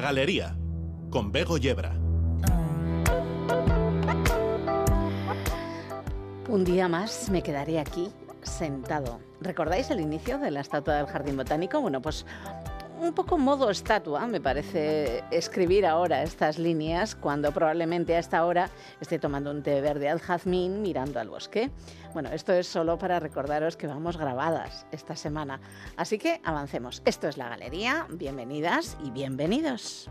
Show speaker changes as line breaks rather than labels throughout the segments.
Galería, con Bego Yebra.
Un día más me quedaré aquí, sentado. ¿Recordáis el inicio de la estatua del Jardín Botánico? Bueno, pues un poco modo estatua, me parece, escribir ahora estas líneas cuando probablemente a esta hora esté tomando un té verde al jazmín mirando al bosque. Bueno, esto es solo para recordaros que vamos grabadas esta semana. Así que avancemos. Esto es la galería. Bienvenidas y bienvenidos.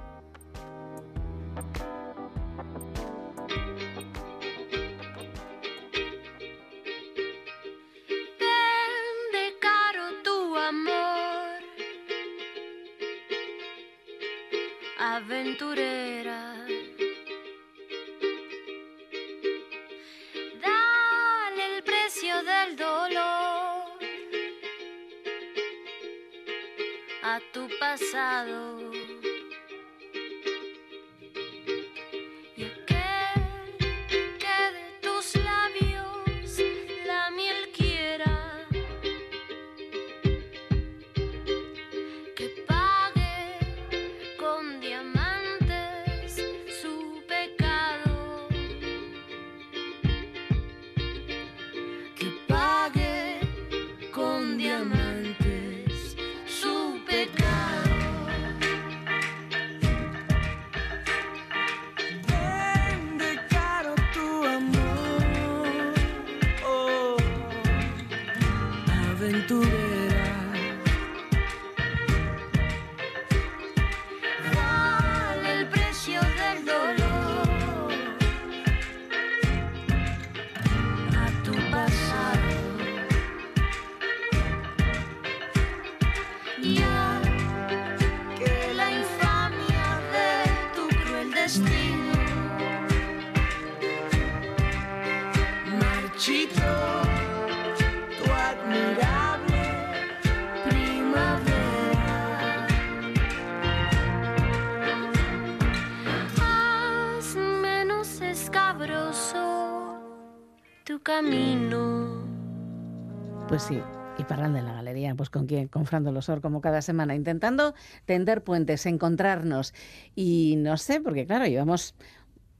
Aventurera. Dale el precio del dolor a tu pasado.
Con quién, con Fran Dolosor, como cada semana, intentando tender puentes, encontrarnos. Y no sé, porque claro, llevamos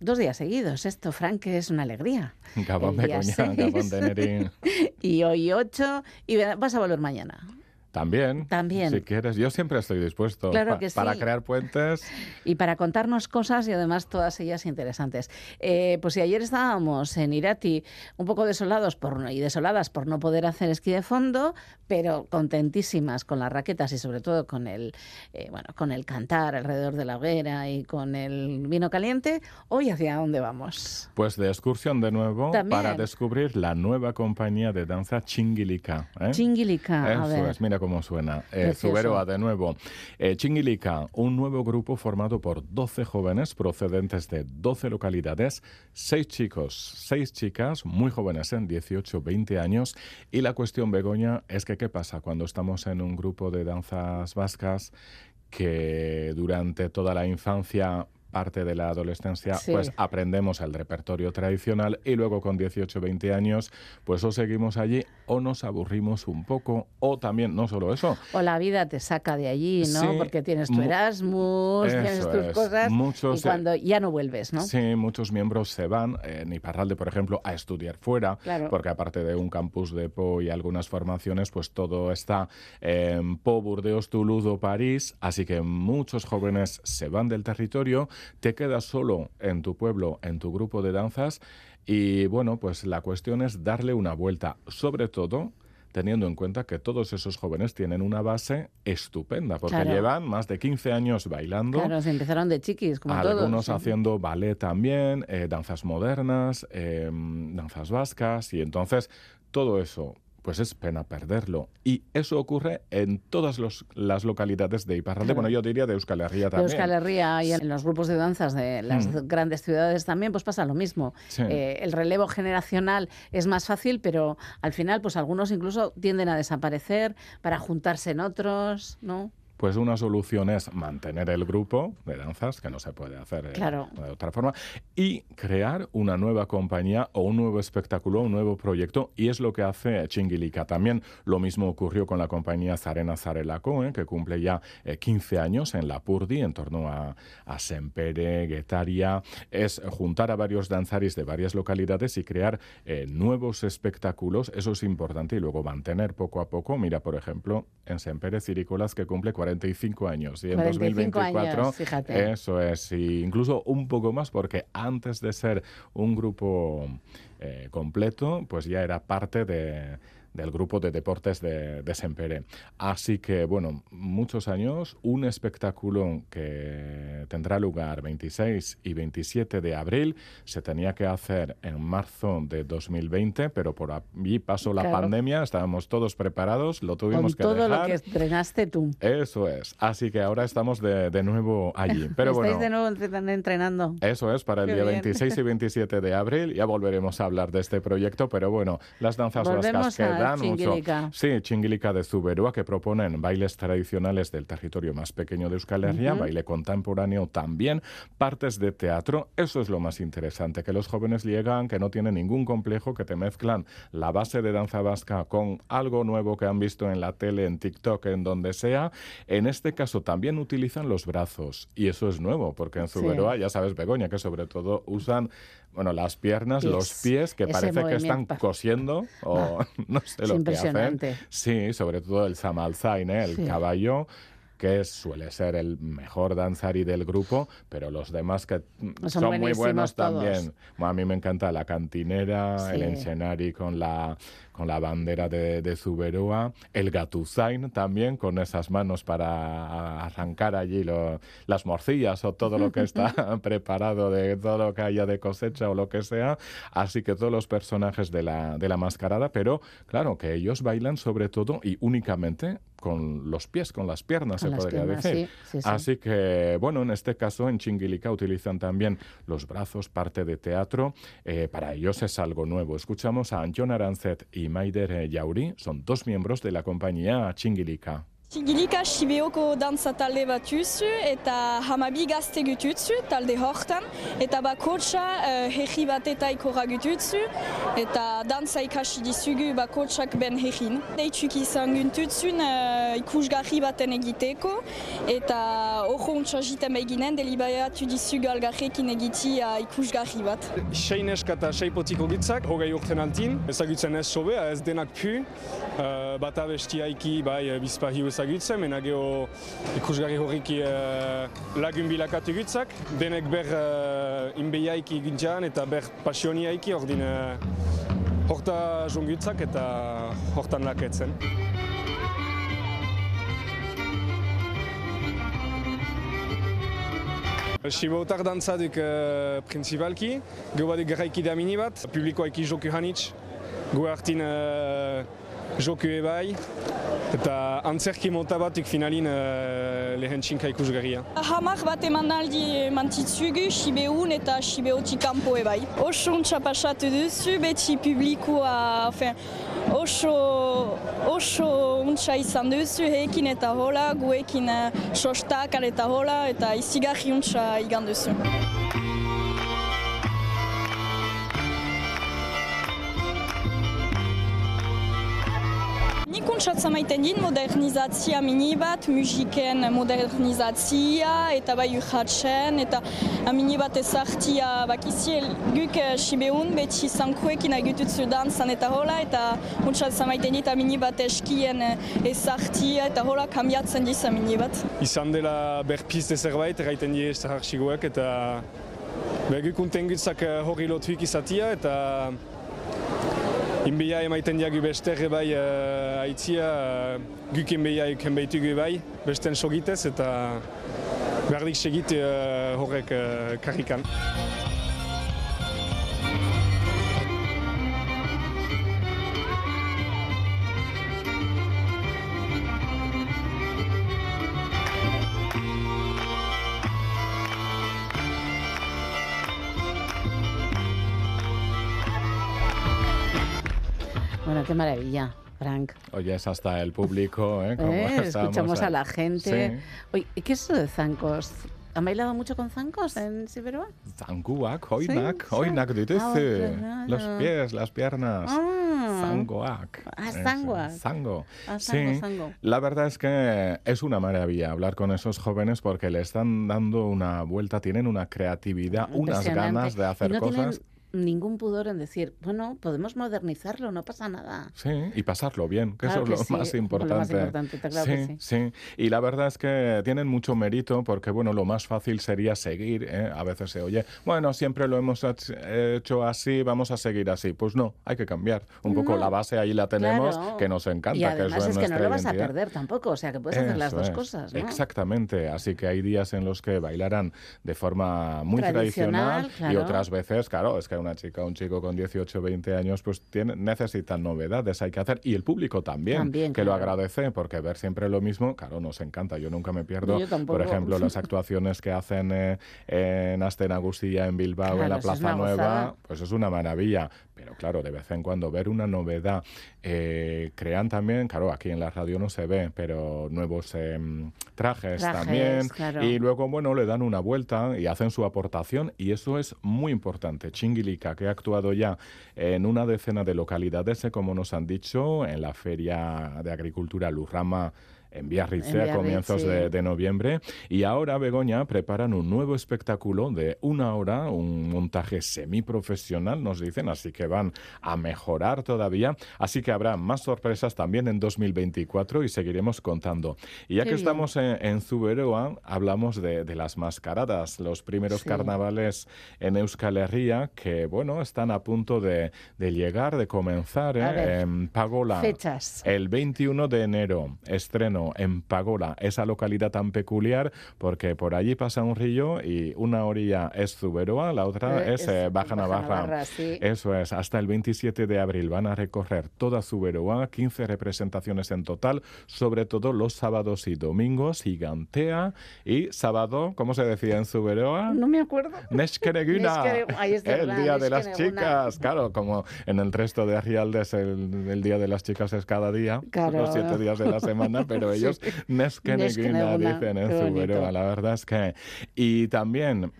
dos días seguidos. Esto, Fran, que es una alegría.
Gabón de Gabón
Y hoy ocho, y vas a volver mañana.
También.
También.
Si quieres, yo siempre estoy dispuesto para crear puentes.
Y para contarnos cosas y además todas ellas interesantes. Eh, pues si ayer estábamos en Irati un poco desolados por, y desoladas por no poder hacer esquí de fondo, pero contentísimas con las raquetas y sobre todo con el, eh, bueno, con el cantar alrededor de la hoguera y con el vino caliente, hoy hacia dónde vamos?
Pues de excursión de nuevo para descubrir la nueva compañía de danza Chingilica.
¿eh? Chingilica,
Eso es, mira cómo suena. Eh, Zuberoa, de nuevo. Eh, Chingilica, un nuevo grupo formado por 12 jóvenes procedentes de 12 localidades, 6 chicos, 6 chicas, muy jóvenes en 18, 20 años. Y la cuestión, Begoña, es que qué pasa cuando estamos en un grupo de danzas vascas que durante toda la infancia parte de la adolescencia, pues aprendemos el repertorio tradicional y luego con 18, 20 años, pues o seguimos allí o nos aburrimos un poco o también, no solo eso.
O la vida te saca de allí, ¿no? Porque tienes tu Erasmus, tienes tus cosas y cuando ya no vuelves, ¿no?
Sí, muchos miembros se van, en Iparralde, por ejemplo, a estudiar fuera, porque aparte de un campus de Po y algunas formaciones, pues todo está en Po, Burdeos, Toulouse o París, así que muchos jóvenes se van del territorio te quedas solo en tu pueblo, en tu grupo de danzas y bueno, pues la cuestión es darle una vuelta, sobre todo teniendo en cuenta que todos esos jóvenes tienen una base estupenda, porque llevan más de 15 años bailando.
Claro, se empezaron de chiquis, como
Algunos haciendo ballet también, eh, danzas modernas, em, danzas vascas, y entonces todo eso pues es pena perderlo. Y eso ocurre en todas las localidades de Iparralde. Bueno, yo diría de Euskal Herria también.
De Euskal Herria y en los grupos de danzas de las mm. grandes ciudades también, pues pasa lo mismo. Eh, el relevo generacional es más fácil, pero al final, pues algunos incluso tienden a desaparecer para juntarse en otros, ¿no?
Pues una solución es mantener el grupo de danzas, que no se puede hacer de otra forma, y crear una nueva compañía o un nuevo espectáculo, un nuevo proyecto, y es lo que hace Chingilica. También lo mismo ocurrió con la compañía Zarena Zarelaco, ¿eh? que cumple ya 15 años en la Purdi, en torno a, a Sempere, Guetaria. Es juntar a varios danzaris de varias localidades y crear eh, nuevos espectáculos, eso es importante, y luego mantener poco a poco. Mira, por ejemplo, en Sempere Cirícolas, que cumple 45 años, y en 2024, eso es, y incluso un poco más, porque antes de ser un grupo eh, completo, pues ya era parte de del grupo de deportes de, de Sempere. Así que, bueno, muchos años, un espectáculo que tendrá lugar 26 y 27 de abril, se tenía que hacer en marzo de 2020, pero por allí pasó la pandemia, estábamos todos preparados, lo tuvimos
que todo
dejar.
lo que entrenaste tú.
Eso es, así que ahora estamos de, de nuevo allí. Pero
¿Estáis
bueno,
de nuevo entrenando?
Eso es, para el día 26 y 27 de abril, ya volveremos a hablar de este proyecto, pero bueno, las danzas vascas Sí, Chinguilica de Zuberua, que proponen bailes tradicionales del territorio más pequeño de Euskal Herria, baile contemporáneo también, partes de teatro. Eso es lo más interesante, que los jóvenes llegan, que no tienen ningún complejo, que te mezclan la base de danza vasca con algo nuevo que han visto en la tele, en TikTok, en donde sea. En este caso también utilizan los brazos, y eso es nuevo, porque en Zuberoa, ya sabes, Begoña, que sobre todo usan bueno, las piernas, los pies, que parece que están cosiendo o no sé lo que hacen. Sí, sobre todo el Samalzain, ¿eh? el caballo que suele ser el mejor danzari del grupo, pero los demás que son, muy buenos también. a mí me encanta la cantinera, el encenari con la con la bandera de, de Zuberoa, el Gatuzain también, con esas manos para arrancar allí las morcillas o todo lo que está preparado de todo lo que haya de cosecha o lo que sea. Así que todos los personajes de la, de la mascarada, pero claro, que ellos bailan sobre todo y únicamente con los pies, con las piernas, se podría decir. Así que, bueno, en este caso en Chinguilica utilizan también los brazos, parte de teatro. Eh, para ellos es algo nuevo. Escuchamos a John Arancet y Maider Yauri, son dos miembros de la compañía Chingilica.
Tigilika Sibeoko dantza talde bat juzu eta hamabi gazte gututzu talde hortan eta bakotsa uh, herri bat eta ikora gututzu eta dantza ikasi dizugu bakotsak ben herrin. Deitzuk izan guntutzun uh, ikusgarri baten egiteko eta hori untsa jiten beginen delibaiatu dizugu algarrekin egiti uh, ikusgarri bat.
Sein eska eta sei potiko gitzak, hogei urten altin, ezagutzen ez sobea, ez denak pu, uh, bat abesti haiki bai bizpahi ezagutzen, mena ikusgarri horrik uh, lagun bilakatu gutzak, denek ber uh, inbeiaiki guntzan eta ber pasioniaiki ordin uh, horta jungutzak eta hortan laketzen. Sibautar dantzaduk uh, principalki, geho badik garraiki da mini bat, publikoa eki joku hanitz, gu hartin uh, joku ebai, Eta antzerki mota batik finalin uh, lehen txinka ikusgarria.
Hamar bat emanaldi mantitzugu, Sibeun eta Sibeotik kanpo ebai. Oso untsa pasatu duzu, beti publikoa, enfin, oso, oso untsa izan duzu, hekin eta hola, guekin uh, sostak eta hola, eta izigarri untsa igan duzu. Kuntsatzen maiten din modernizazia mini bat, musiken modernizazia eta bai urratxen eta mini bat ezartia bakizi guk sibeun beti zankuekin agututzu danzan eta hola eta kuntsatzen maiten dit mini bat eskien ezartia eta hola kambiatzen dizan mini bat.
Izan dela berpiz de zerbait, erraiten die zaharxiguak eta Beguk untengutzak eh, hori lotuik izatia eta Inbeia emaiten diagu beste bai uh, aitzia uh, guk inbeia eken behitugu bai, besten sogitez eta berdik segit uh, horrek uh, karrikan.
Maravilla. Frank.
Oyes hasta el público, ¿eh?
¿Eh? Escuchamos a la gente. Oye, ¿qué es eso de zancos? ¿Han bailado mucho con zancos en Siberoa?
Zanguak, hoinak, hoinak dituzu. Ah, Los pies, las piernas. Ah.
Ah, zangoak.
Zango. Ah, sí, la verdad es que es una maravilla hablar con esos jóvenes porque le están dando una vuelta, tienen una creatividad, unas ganas de hacer cosas
ningún pudor en decir, bueno, podemos modernizarlo, no pasa nada.
Sí, y pasarlo bien, que eso es lo más importante.
Lo más importante claro
sí,
que sí.
sí. Y la verdad es que tienen mucho mérito porque, bueno, lo más fácil sería seguir. ¿eh? A veces se oye, bueno, siempre lo hemos hecho así, vamos a seguir así. Pues no, hay que cambiar. Un poco la base ahí la tenemos, que nos encanta.
Y además
que
es,
que
no lo vas a perder tampoco, o sea, que puedes hacer las dos cosas. ¿no?
Exactamente, así que hay días en los que bailarán de forma muy tradicional, y otras veces, claro, es que una chica, un chico con 18 o 20 años, pues tiene, necesitan novedades, hay que hacer. Y el público también, que lo agradece, porque ver siempre lo mismo, claro, nos encanta. Yo nunca me pierdo, por ejemplo, las actuaciones que hacen eh, en Asten Agustilla, en Bilbao, en la Plaza Nueva, pues es una maravilla. Pero claro, de vez en cuando ver una novedad, eh, crean también, claro, aquí en la radio no se ve, pero nuevos em, trajes, también. Y luego, bueno, le dan una vuelta y hacen su aportación y eso es muy importante. Chinguilica, que ha actuado ya en una decena de localidades, eh, como nos han dicho, en la Feria de Agricultura Lurrama en Biarritz a comienzos de, noviembre. Y ahora, Begoña, preparan un nuevo espectáculo de una hora, un montaje semiprofesional, nos dicen, así que van a mejorar todavía. Así que habrá más sorpresas también en 2024 y seguiremos contando. Y ya que estamos en, Zuberoa, hablamos de, las mascaradas, los primeros carnavales en Euskal Herria, que, bueno, están a punto de, llegar, de comenzar ¿eh? en Pagola.
Fechas.
El 21 de enero, estreno en Pagola, esa localidad tan peculiar, porque por allí pasa un río y una orilla es Zuberoa, la otra eh, es, eh, Baja, Navarra. Eso es, hasta el 27 de abril van a recorrer toda Zuberoa, 15 representaciones en total, sobre todo los sábados y domingos, gigantea y sábado, ¿cómo se decía en Zuberoa?
No me acuerdo.
Neskereguna, el Día de las Chicas, claro, como en el resto de Arrialdes el, el Día de las Chicas es cada día, los siete días de la semana, pero ellos Neskeneguna dicen en Zuberoa, la verdad es que... Y también...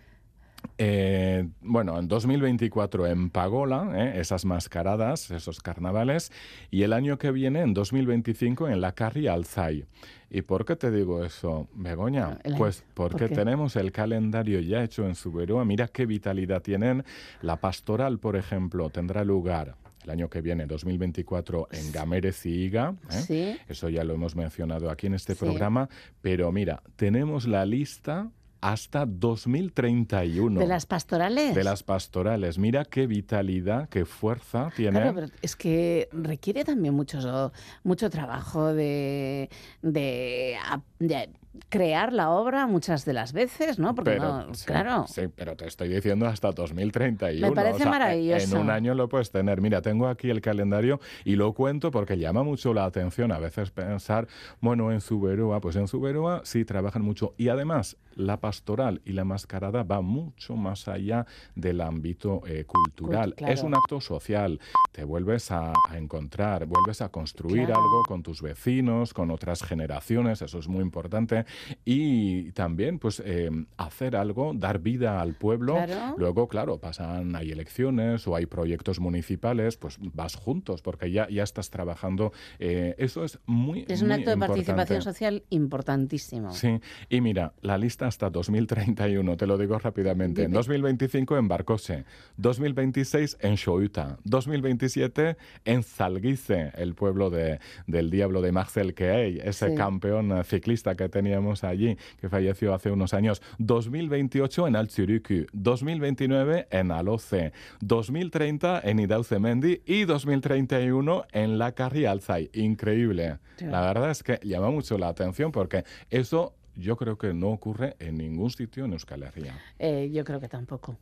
Eh, bueno, en 2024 en Pagola, eh, esas mascaradas, esos carnavales, y el año que viene, en 2025, en la Carri Alzai. ¿Y por qué te digo eso, Begoña? Pues porque tenemos el calendario ya hecho en Zuberoa. Mira qué vitalidad tienen. La pastoral, por ejemplo, tendrá lugar el año que viene, 2024, en Gamérez y Iga. ¿eh? Eso ya lo hemos mencionado aquí en este programa. Pero mira, tenemos la lista hasta 2031.
¿De las pastorales?
De las pastorales. Mira qué vitalidad, qué fuerza tiene.
Claro, pero es que requiere también mucho, mucho trabajo de, de crear la obra muchas de las veces, ¿no? Porque no, claro.
Sí, pero te estoy diciendo hasta 2031.
Me parece maravilloso.
En un año lo puedes tener. Mira, tengo aquí el calendario y lo cuento porque llama mucho la atención a veces pensar, bueno, en Zuberoa, pues en Zuberoa sí trabajan mucho. Y además, la pastoral y la mascarada va mucho más allá del ámbito eh, cultural. Es un acto social. Te vuelves a, encontrar, vuelves a construir algo con tus vecinos, con otras generaciones. Eso es muy importante y también pues eh, hacer algo, dar vida al pueblo. Luego, claro, pasan, hay elecciones o hay proyectos municipales, pues vas juntos porque ya, ya estás trabajando. Eh, eso es muy
Es un acto de participación social importantísimo.
Sí, y mira, la lista hasta 2031, te lo digo rápidamente. En 2025 en Barcose, 2026 en Shouta, 2027 en Zalguice, el pueblo de, del diablo de Marcel Key, ese campeón ciclista que tenía allí, que falleció hace unos años. 2028 en Altsuriku, 2029 en Aloce, 2030 en Idaucemendi y 2031 en La Carri Alzai. Increíble. La verdad es que llama mucho la atención porque eso yo creo que no ocurre en ningún sitio en Euskal Herria.
Eh, yo creo que tampoco.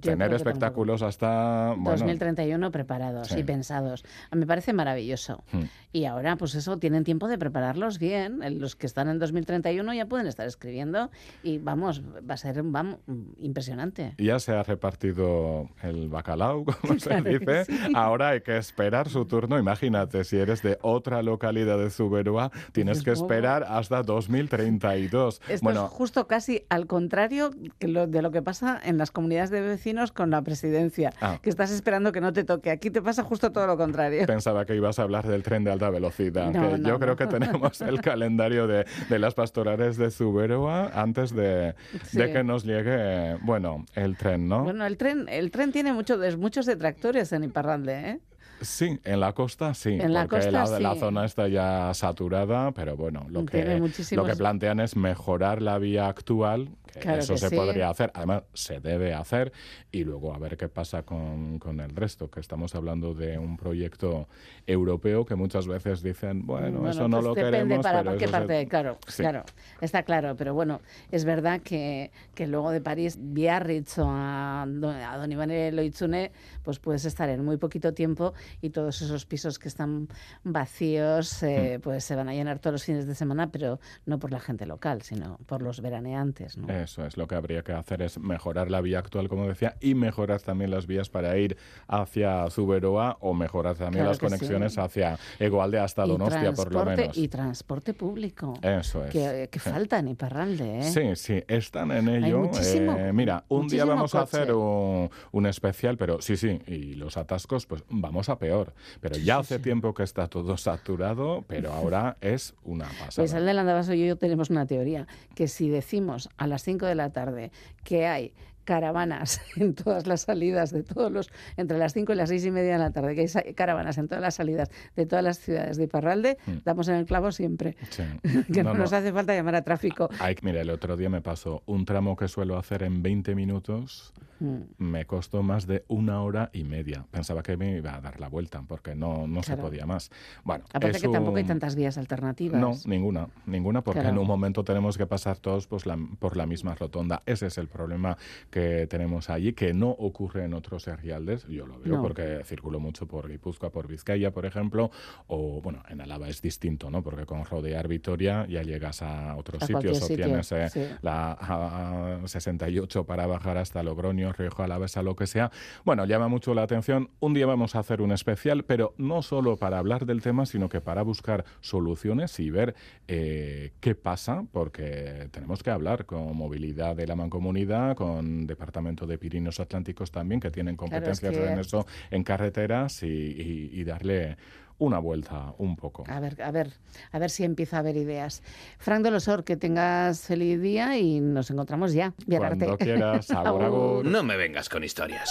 Tener espectáculos hasta...
2031 preparados y pensados. Me parece maravilloso. Hmm. Y ahora, pues eso, tienen tiempo de prepararlos bien. Los que están en 2031 ya pueden estar escribiendo y vamos, va a ser vamos, impresionante.
Ya se ha repartido el bacalao, como se dice. Ahora hay que esperar su turno. Imagínate, si eres de otra localidad de Zuberoa, tienes que esperar hasta 2032.
Esto bueno, es justo casi al contrario de lo que pasa en las comunidades de vecinos con la presidencia, ah. que estás esperando que no te toque. Aquí te pasa justo todo lo contrario.
Pensaba que ibas a hablar del tren de alta velocidad. yo creo que tenemos el calendario de, las pastorales de Zuberoa antes de, que nos llegue, bueno, el tren, ¿no?
Bueno, el tren, el tren tiene mucho, muchos detractores en Iparralde, ¿eh?
Sí, en la costa sí, en la porque la, la, zona está ya saturada, pero bueno, lo que, lo que plantean es mejorar la vía actual eso se podría hacer, además se debe hacer y luego a ver qué pasa con, con, el resto, que estamos hablando de un proyecto europeo que muchas veces dicen, bueno, eso no pues lo queremos.
Para qué parte, claro, claro, está claro, pero bueno, es verdad que, que luego de París, Biarritz o a, a Don Iván Loitzune, pues puedes estar en muy poquito tiempo y todos esos pisos que están vacíos, eh, mm. pues se van a llenar todos los fines de semana, pero no por la gente local, sino por los veraneantes, ¿no?
Eso es, lo que habría que hacer es mejorar la vía actual, como decía, y mejorar también las vías para ir hacia Zuberoa o mejorar también las conexiones hacia Egualde hasta Donostia, por lo menos.
Y transporte público.
Eso es.
Que, falta en Iparralde, ¿eh?
Sí, sí, están en ello. Eh, mira, un día vamos a hacer un, especial, pero sí, sí, y los atascos, pues vamos a peor. Pero ya hace tiempo que está todo saturado, pero ahora es una pasada.
Pues el del Andabaso y yo tenemos una teoría, que si decimos a las 5 de la tarde que hay caravanas en todas las salidas de todos los, entre las 5 y las 6 y media de la tarde, que hay caravanas en todas las salidas de todas las ciudades de Iparralde, mm. damos en el clavo siempre. que no, nos hace falta llamar a tráfico.
Ay, mira, el otro día me pasó un tramo que suelo hacer en 20 minutos, mm. me costó más de una hora y media. Pensaba que me iba a dar la vuelta porque no, no se podía más. Bueno,
Aparte que tampoco hay tantas vías alternativas.
No, ninguna, ninguna, porque en un momento tenemos que pasar todos pues, la, por la misma rotonda. Ese es el problema que tenemos allí, que no ocurre en otros herrialdes. Yo lo veo porque circulo mucho por Guipúzcoa, por Vizcaya, por ejemplo, o bueno, en Álava es distinto, ¿no? Porque con rodear Vitoria ya llegas a otros sitios o tienes eh, la 68 para bajar hasta Logroño, Rioja Alavesa, lo que sea. Bueno, llama mucho la atención. Un día vamos a hacer un especial, pero no solo para hablar del tema, sino que para buscar soluciones y ver eh, qué pasa, porque tenemos que hablar con movilidad de la mancomunidad, con Departamento de Pirinos Atlánticos también, que tienen competencias en eso, en carreteras y, darle una vuelta un poco.
A ver, a ver, a ver si empieza a haber ideas. Frank Dolosor, que tengas feliz día y nos encontramos ya.
Cuando quieras,
No me vengas con historias.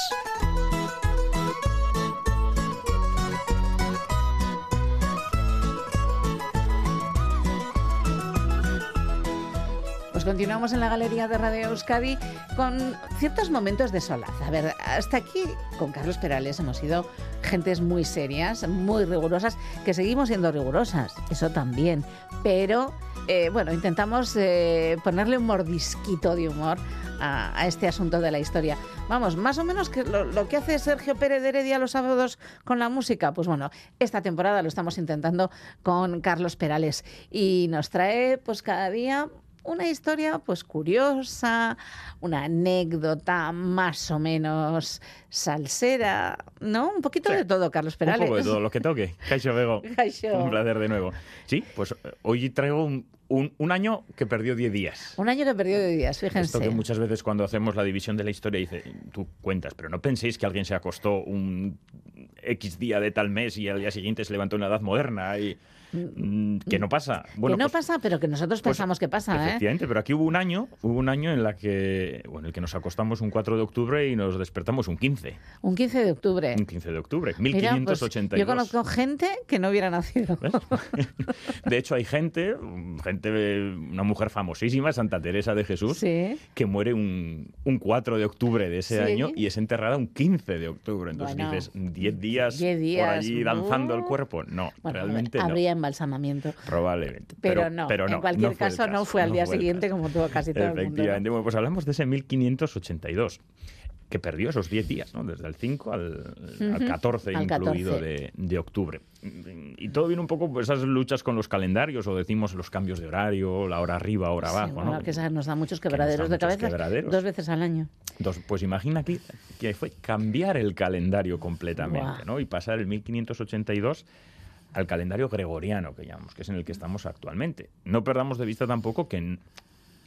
Pues continuamos en la galería de Radio Euskadi con ciertos momentos de solaz. A ver, hasta aquí con Carlos Perales hemos sido gentes muy serias, muy rigurosas, que seguimos siendo rigurosas, eso también, pero eh, bueno, intentamos eh, ponerle un mordisquito de humor a, este asunto de la historia. Vamos, más o menos que lo, lo, que hace Sergio Pérez de Heredia los sábados con la música, pues bueno, esta temporada lo estamos intentando con Carlos Perales y nos trae pues cada día una historia pues curiosa, una anécdota más o menos salsera, ¿no? Un poquito de todo, Carlos Perales.
Un poco de todo, lo que toque. Caixo Vego. Un placer de nuevo. Sí, pues hoy traigo un, un, año que perdió 10 días.
Un año que perdió 10 días, fíjense.
Esto que muchas veces cuando hacemos la división de la historia dice, tú cuentas, pero no penséis que alguien se acostó un X día de tal mes y al día siguiente se levantó en la edad moderna y que no pasa.
Bueno, que no pues pasa, pero que nosotros pues pensamos que pasa.
¿eh? Efectivamente, pero aquí hubo un año, hubo un año en la que, bueno, el que nos acostamos un 4 de octubre y nos despertamos un 15.
Un 15 de octubre.
Un 15 de octubre, 1582. Pues,
yo conozco gente que no hubiera nacido.
De hecho, hay gente, gente, una mujer famosísima, Santa Teresa de Jesús, que muere un, un, 4 de octubre de ese año y es enterrada un 15 de octubre. Entonces dices, 10 días, por allí danzando el cuerpo. No, realmente no
embalsamamiento.
Probablemente.
Pero, no, en cualquier caso no fue al día siguiente como tuvo casi todo el mundo.
Efectivamente. Bueno, pues hablamos de ese 1582. que perdió esos 10 días, ¿no? desde el 5 al, 14 incluido De, octubre. Y todo viene un poco por esas luchas con los calendarios, o decimos los cambios de horario, la hora arriba, hora abajo. ¿no?
que nos da muchos quebraderos de cabeza dos veces al año.
pues imagina que, que, fue cambiar el calendario completamente ¿no? y pasar el 1582 al calendario gregoriano, que llamamos, que es en el que estamos actualmente. No perdamos de vista tampoco que,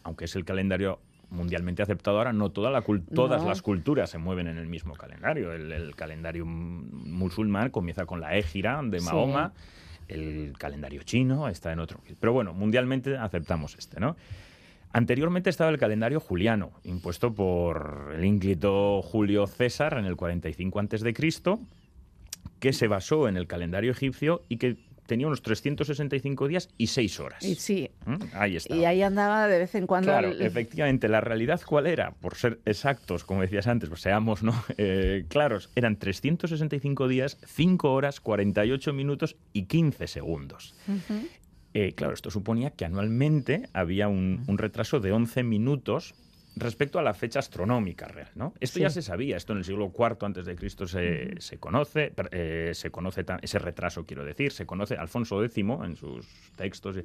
aunque es el calendario mundialmente aceptado ahora, no, toda la todas las culturas se mueven en el mismo calendario. El, calendario musulmán comienza con la égira de Mahoma, el calendario chino está en otro. Pero bueno, mundialmente aceptamos este, ¿no? Anteriormente estaba el calendario juliano, impuesto por el ínclito Julio César en el 45 a.C., que se basó en el calendario egipcio y que tenía unos 365 días y 6 horas.
Y sí.
¿Mm? Ahí está.
Y ahí andaba de vez en cuando.
Claro, efectivamente. La realidad, ¿cuál era? Por ser exactos, como decías antes, pues seamos ¿no? Eh, claros, eran 365 días, 5 horas, 48 minutos y 15 segundos. Eh, claro, esto suponía que anualmente había un, un retraso de 11 minutos respecto a la fecha astronómica real, ¿no? Esto ya se sabía, esto en el siglo IV antes de Cristo se, se conoce, eh, se conoce ese retraso, quiero decir, se conoce Alfonso X en sus textos,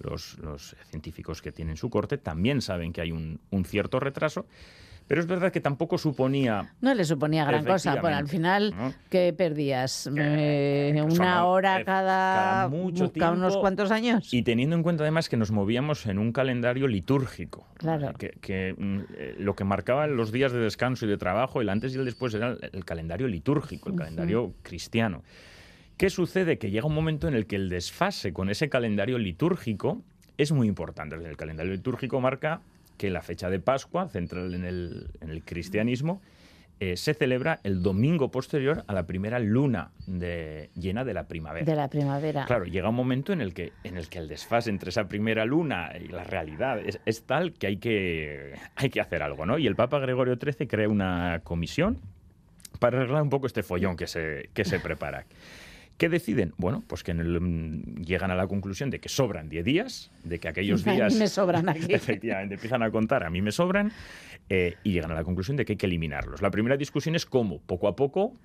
los, los científicos que tienen su corte también saben que hay un, un cierto retraso. Pero es verdad que tampoco suponía...
No le suponía gran cosa, pero al final, ¿qué perdías? Eh, ¿Una hora cada, unos cuantos años?
Y teniendo en cuenta además que nos movíamos en un calendario litúrgico.
Claro.
Que, mm, eh, lo que marcaban los días de descanso y de trabajo, el antes y el después, era el, calendario litúrgico, el calendario cristiano. ¿Qué sucede? Que llega un momento en el que el desfase con ese calendario litúrgico es muy importante. El calendario litúrgico marca que la fecha de Pascua, central en el, cristianismo, eh, se celebra el domingo posterior a la primera luna de, llena de la primavera.
De la primavera.
Claro, llega un momento en el que, en el, que el desfase entre esa primera luna y la realidad es, tal que hay, que hay que hacer algo, ¿no? Y el Papa Gregorio XIII crea una comisión para arreglar un poco este follón que se, que se prepara. ¿Qué deciden? Bueno, pues que mm, llegan a la conclusión de que sobran 10 días, de que aquellos días...
A mí me sobran aquí.
Efectivamente, empiezan a contar, a mí me sobran, eh, y llegan a la conclusión de que hay que eliminarlos. La primera discusión es cómo, poco a poco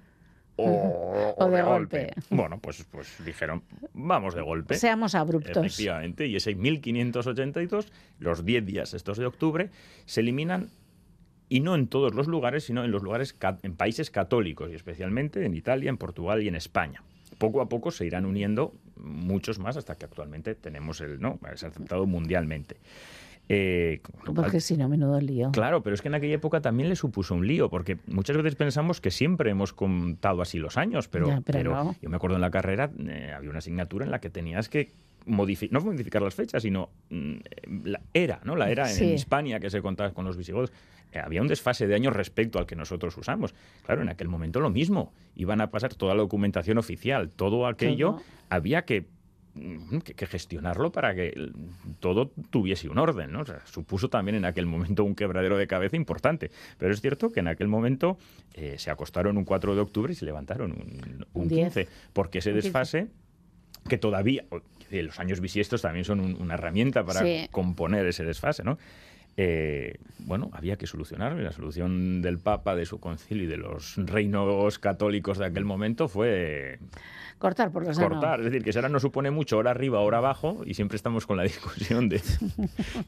o,
de, golpe.
Bueno, pues, pues dijeron, vamos de golpe.
Seamos abruptos.
Efectivamente, y ese 1582, los 10 días estos de octubre, se eliminan y no en todos los lugares, sino en los lugares en países católicos y especialmente en Italia, en Portugal y en España poco a poco se irán uniendo muchos más hasta que actualmente tenemos el, ¿no? Es aceptado mundialmente.
Eh, porque si no, menudo lío.
Claro, pero es que en aquella época también le supuso un lío, porque muchas veces pensamos que siempre hemos contado así los años, pero, pero, yo me acuerdo en la carrera eh, había una asignatura en la que tenías que no modificar las fechas, sino mm, la era, ¿no? La era en, España que se contaba con los visigodos. Eh, había un desfase de años respecto al que nosotros usamos. Claro, en aquel momento lo mismo. Iban a pasar toda la documentación oficial, todo aquello había que mm, que, gestionarlo para que todo tuviese un orden. ¿no? supuso también en aquel momento un quebradero de cabeza importante. Pero es cierto que en aquel momento eh, se acostaron un 4 de octubre y se levantaron un, 15, porque ese desfase que todavía, los años bisiestos también son una herramienta para componer ese desfase, ¿no? Eh, bueno, había que solucionarlo y la solución del Papa, de su concilio y de los reinos católicos de aquel momento fue
Cortar por los
Cortar, es decir, que ahora no supone mucho hora arriba, hora abajo, y siempre estamos con la discusión de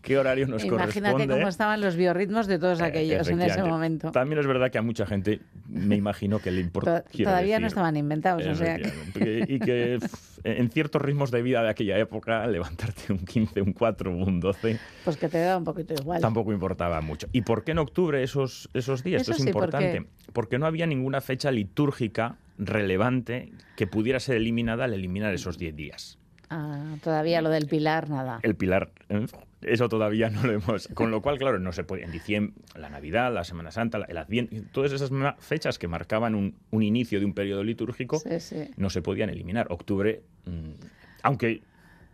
qué horario nos corresponde.
Imagínate cómo estaban los biorritmos de todos eh, aquellos en ese momento.
También es verdad que a mucha gente me imagino que le importa.
Todavía no estaban inventados, o sea.
Y que en ciertos ritmos de vida de aquella época, levantarte un 15, un 4, un 12.
Pues que te da un poquito igual.
Tampoco importaba mucho. ¿Y por qué en octubre esos, esos días? Esto es importante. Porque no había ninguna fecha litúrgica relevante que pudiera ser eliminada al eliminar esos 10 días.
Ah, todavía lo del pilar, nada.
El pilar, ¿eh? eso todavía no lo hemos. Con lo cual, claro, no se puede. En diciembre, la Navidad, la Semana Santa, el Adviento, todas esas fechas que marcaban un, inicio de un periodo litúrgico, no se podían eliminar. Octubre, mm, aunque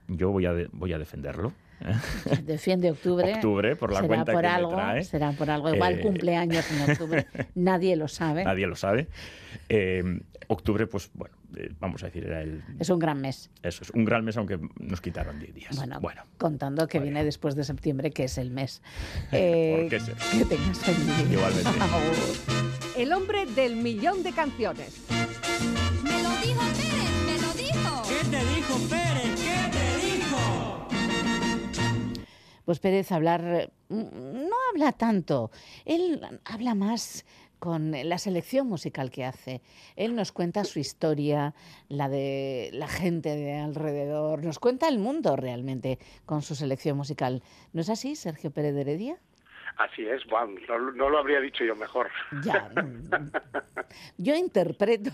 yo voy a, voy a defenderlo.
Defiende octubre.
Octubre, por la cuenta
por
que
algo,
trae.
Será por algo. Igual eh, cumpleaños en octubre. Nadie lo sabe.
Nadie lo sabe. Eh, octubre, pues bueno, eh, vamos a decir, era el...
Es un gran mes.
Eso es, un gran mes, aunque nos quitaron 10 días.
Bueno, contando que viene después de septiembre, que es el mes. Eh,
¿Por qué Que
tengas feliz.
Igualmente.
el hombre del millón de canciones.
Me lo dijo
Pues Pérez hablar mm, no habla tanto, él habla más con la selección musical que hace. Él nos cuenta su historia, la de la gente de alrededor, nos cuenta el mundo realmente con su selección musical. ¿No es así, Sergio Pérez de Heredia?
Así es, Juan, no, lo habría dicho yo mejor.
Ya, yo interpreto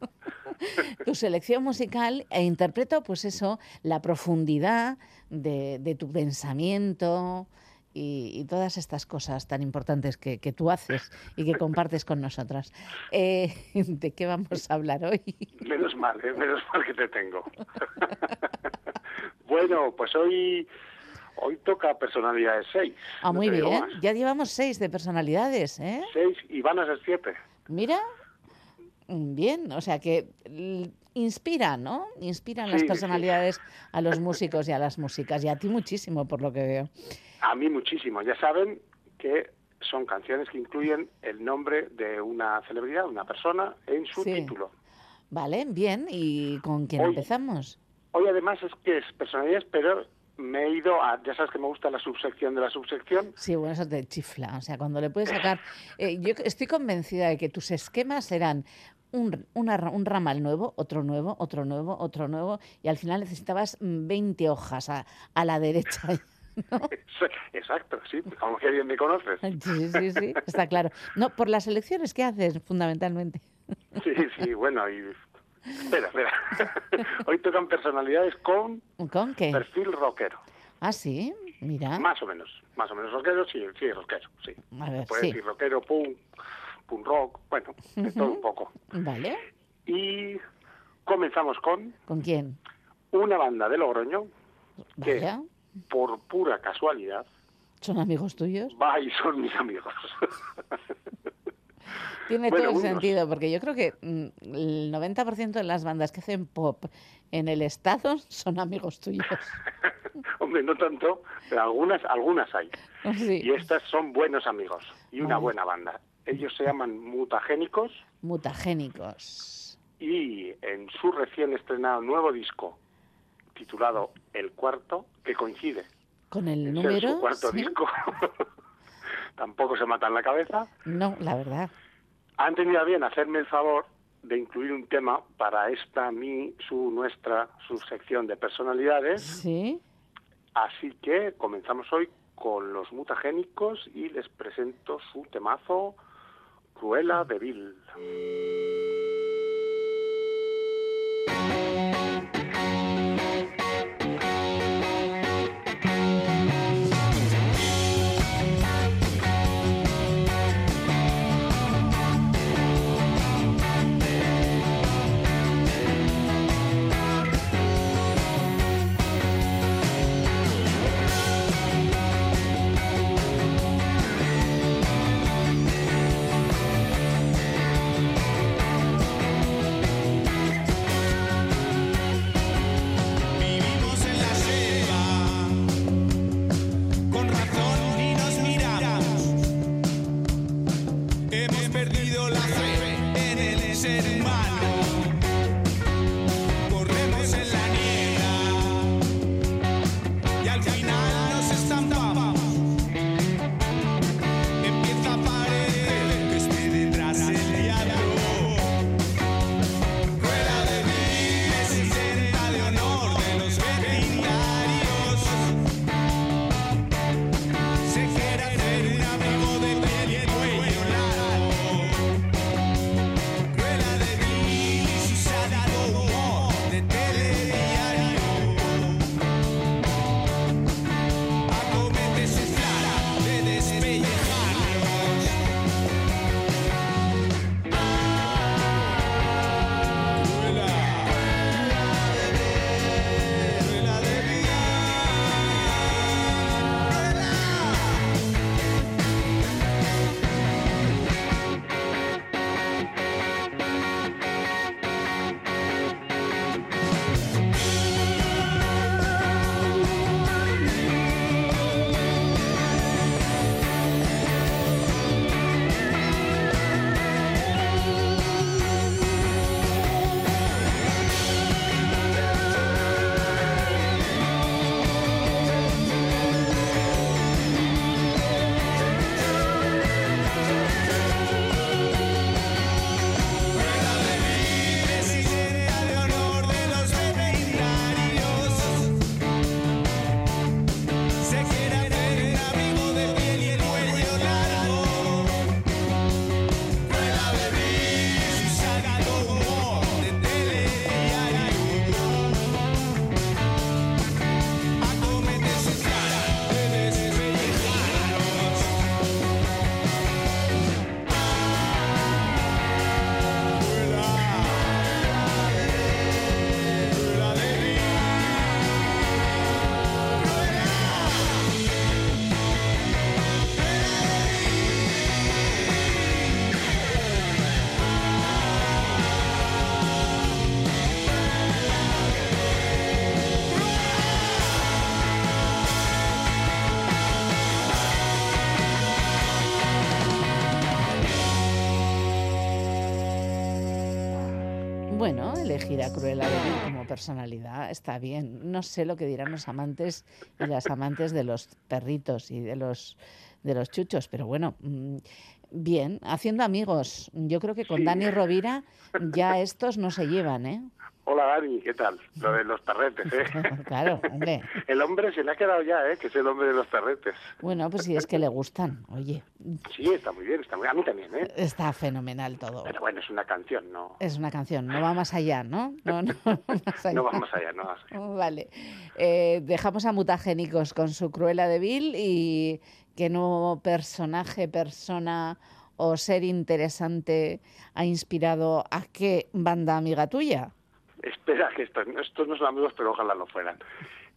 tu selección musical e interpreto, pues eso, la profundidad de tu pensamiento, y, todas estas cosas tan importantes que, tú haces y que compartes con nosotras. Eh, ¿De qué vamos a hablar hoy?
Menos mal, ¿eh? menos mal que te tengo. bueno, pues hoy hoy toca personalidades seis.
Ah, muy bien. Ya llevamos seis de personalidades, ¿eh?
Seis y van a ser siete.
Mira, bien, o sea que inspiran, ¿no? Inspiran las personalidades a los músicos y a las músicas y a ti muchísimo, por lo que veo.
A mí muchísimo. Ya saben que son canciones que incluyen el nombre de una celebridad, una persona, en su título.
Vale, bien. ¿Y con quién empezamos?
Hoy además es que es personalidades, pero me he ido a, ya sabes que me gusta la subsección de la subsección.
Sí, bueno, eso te chifla. O sea, cuando le puedes sacar... Eh, yo estoy convencida de que tus esquemas serán un, un, ramal nuevo, otro nuevo, otro nuevo, otro nuevo, y al final necesitabas 20 hojas a, a la derecha.
Exacto, sí, como que bien me conoces.
Sí, sí, sí, está claro. No, por las elecciones que haces, fundamentalmente.
Sí, sí, bueno, y... Espera, espera. Hoy tocan personalidades con...
¿Con qué?
Perfil rockero.
Ah, sí, mira.
Más o menos, más o menos rockero, sí, sí, rockero, sí. A ver, Puede decir rockero, punk, punk rock, bueno, de todo un poco.
Vale.
Y comenzamos con...
¿Con quién?
Una banda de Logroño Vaya por pura casualidad.
¿Son amigos tuyos?
Va, y son mis amigos.
Tiene todo el sentido, porque yo creo que mm, el 90% de las bandas que hacen pop en el Estado son amigos tuyos.
Hombre, no tanto, pero algunas, algunas hay. Y estas son buenos amigos y una buena banda. Ellos se llaman Mutagénicos.
Mutagénicos.
Y en su recién estrenado nuevo disco, titulado El Cuarto, que coincide.
¿Con el número?
Su cuarto disco. Tampoco se mata en la cabeza.
No, la verdad.
Han tenido bien hacerme el favor de incluir un tema para esta, mi, su, nuestra subsección de personalidades.
Sí.
Así que comenzamos hoy con los mutagénicos y les presento su temazo Cruela de Vil.
Bueno, elegir a Cruella de como personalidad está bien. No sé lo que dirán los amantes y las amantes de los perritos y de los de los chuchos, pero bueno, mm, bien, haciendo amigos. Yo creo que con Dani Rovira ya estos no se llevan, ¿eh?
Hola Dani, ¿qué tal? Lo de los perretes, ¿eh?
claro, hombre.
El hombre se le ha quedado ya, ¿eh? Que es el hombre de los perretes.
Bueno, pues sí, es que le gustan, oye.
Sí, está muy bien, está muy A mí también, ¿eh?
Está fenomenal todo.
Pero bueno, es una canción, ¿no?
Es una canción, no va más allá, ¿no?
No, no, no, más allá. no va más allá, no más allá.
Vale. Eh, dejamos a Mutagénicos con su Cruela de Vil y qué nuevo personaje, persona o ser interesante ha inspirado a qué banda amiga tuya?
Espera, que estos, no son amigos, pero ojalá lo fueran.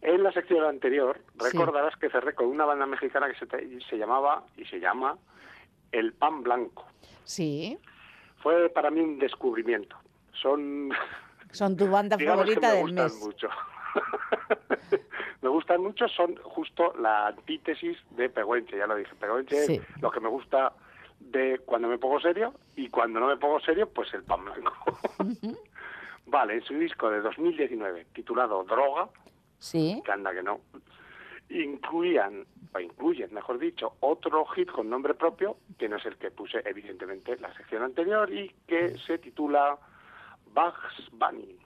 En la sección anterior recordarás que cerré con una banda mexicana que se, se, llamaba y se llama El Pan Blanco.
Sí.
Fue para mí un descubrimiento. Son.
Son tu banda favorita del mes.
Me gustan mucho. me gustan mucho, son justo la antítesis de Peguenche, ya lo dije. Peguenche es lo que me gusta de cuando me pongo serio y cuando no me pongo serio, pues el pan blanco. vale, en su disco de 2019 titulado Droga,
sí.
que anda que no, incluían, o incluyen, mejor dicho, otro hit con nombre propio, que no es el que puse evidentemente en la sección anterior y que se titula Bugs Bunny.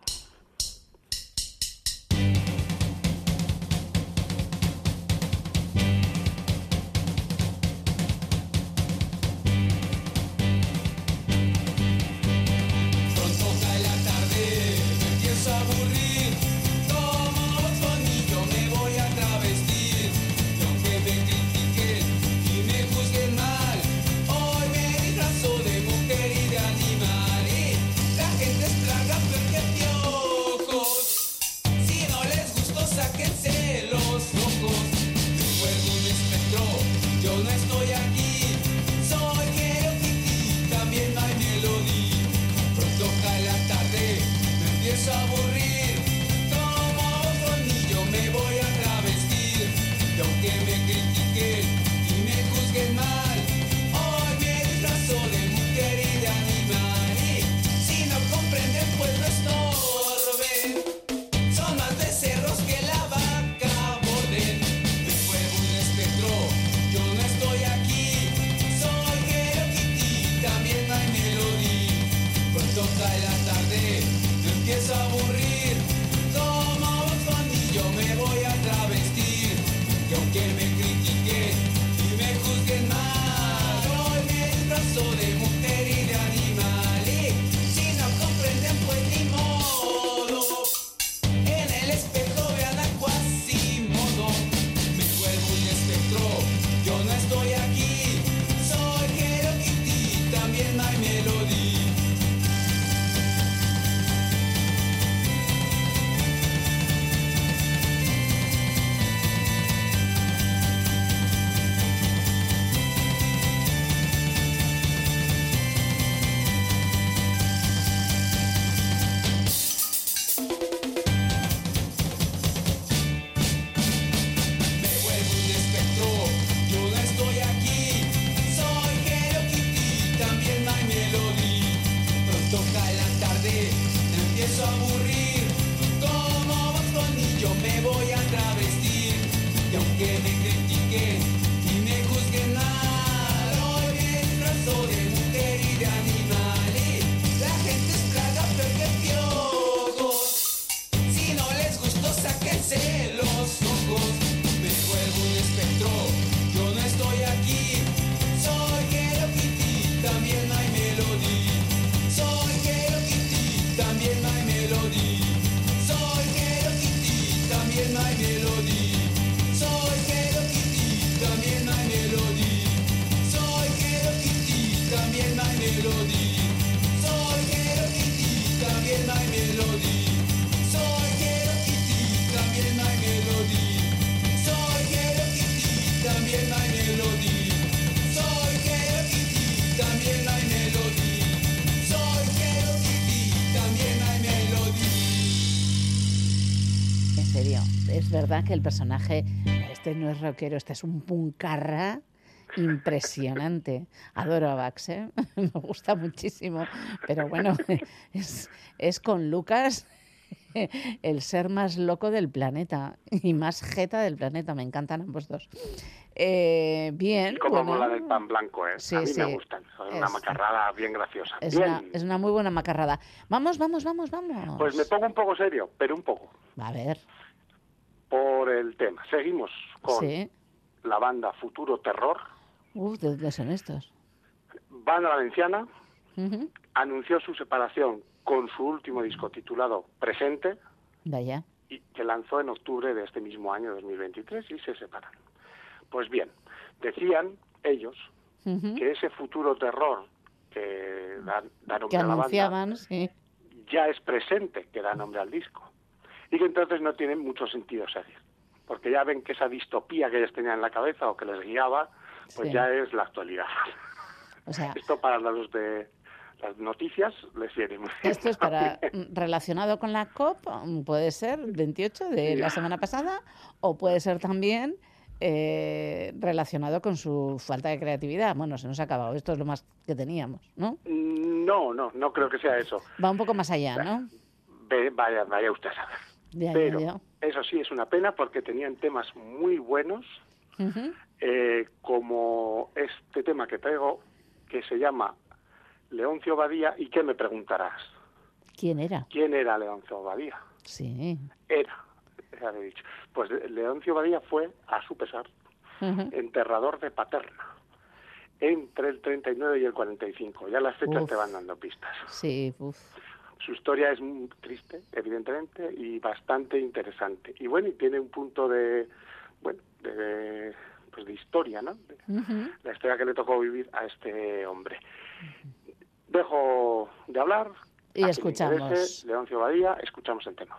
Que el personaje, este no es rockero, este es un puncarra impresionante. Adoro a Bax, ¿eh? me gusta muchísimo. Pero bueno, es, es con Lucas el ser más loco del planeta y más jeta del planeta. Me encantan ambos dos. Eh, bien.
como la del pan blanco, ¿eh? a mí me gustan. Es una macarrada bien graciosa.
Es, Una, es una muy buena macarrada. Vamos, vamos, vamos, vamos.
Pues me pongo un poco serio, pero un poco.
A ver.
Por el tema. Seguimos con la banda Futuro Terror.
Uf, ¿de dónde son estos?
Banda valenciana. Anunció su separación con su último disco titulado Presente.
Vaya.
Y que lanzó en octubre de este mismo año 2023 y se separan. Pues bien, decían ellos que ese futuro terror que da, nombre a la banda ya es presente, que da nombre al disco. Y que entonces no tiene mucho sentido seguir. Porque ya ven que esa distopía que ellos tenían en la cabeza o que les guiaba, pues ya es la actualidad. Esto para los de las noticias les viene muy
Esto es para relacionado con la COP, puede ser 28 de la semana pasada, o puede ser también eh, relacionado con su falta de creatividad. Bueno, se nos ha acabado. Esto es lo más que teníamos, ¿no?
No, no, no creo que sea eso.
Va un poco más allá, ¿no?
vaya, vaya usted a saber. Pero eso sí es una pena porque tenían temas muy buenos, eh, como este tema que traigo que se llama Leoncio Badía. ¿Y qué me preguntarás?
¿Quién era?
¿Quién era Leoncio Badía?
Sí.
Era dicho. Pues Leoncio Badía fue, a su pesar, enterrador de Paterna entre el 39 y el 45. Ya las fechas te van dando pistas.
Sí,
Su historia es muy triste, evidentemente, y bastante interesante. Y bueno, y tiene un punto de, bueno, de, pues de historia, ¿no? La historia que le tocó vivir a este hombre. Dejo de hablar.
Y escuchamos.
Leoncio Badía, escuchamos el tema.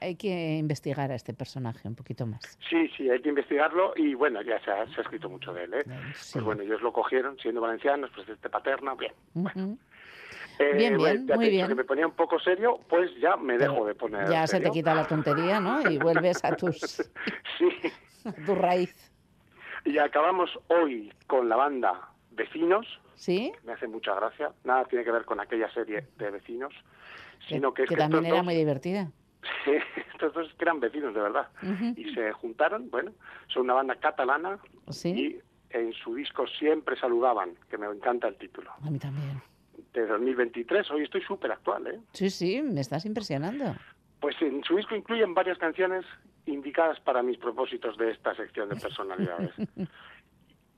Hay que investigar a este personaje un poquito más.
Sí, sí, hay que investigarlo y bueno, ya se ha, escrito mucho de él. ¿eh? Pues bueno, ellos lo cogieron siendo valencianos, pues este paterna, bien.
Eh, bien, bien, muy bien.
que me ponía un poco serio, pues ya me dejo de poner.
Ya se te quita la tontería, ¿no? Y vuelves a tus.
sí.
A tu raíz.
Y acabamos hoy con la banda Vecinos.
Sí.
Me hace mucha gracia. Nada tiene que ver con aquella serie de vecinos, sino que,
que, también era muy divertida.
Sí, estos dos eran vecinos de verdad. Y se juntaron, bueno, son una banda catalana y en su disco siempre saludaban, que me encanta el título.
A mí también.
De 2023, hoy estoy súper actual, ¿eh?
Sí, sí, me estás impresionando.
Pues en su disco incluyen varias canciones indicadas para mis propósitos de esta sección de personalidades.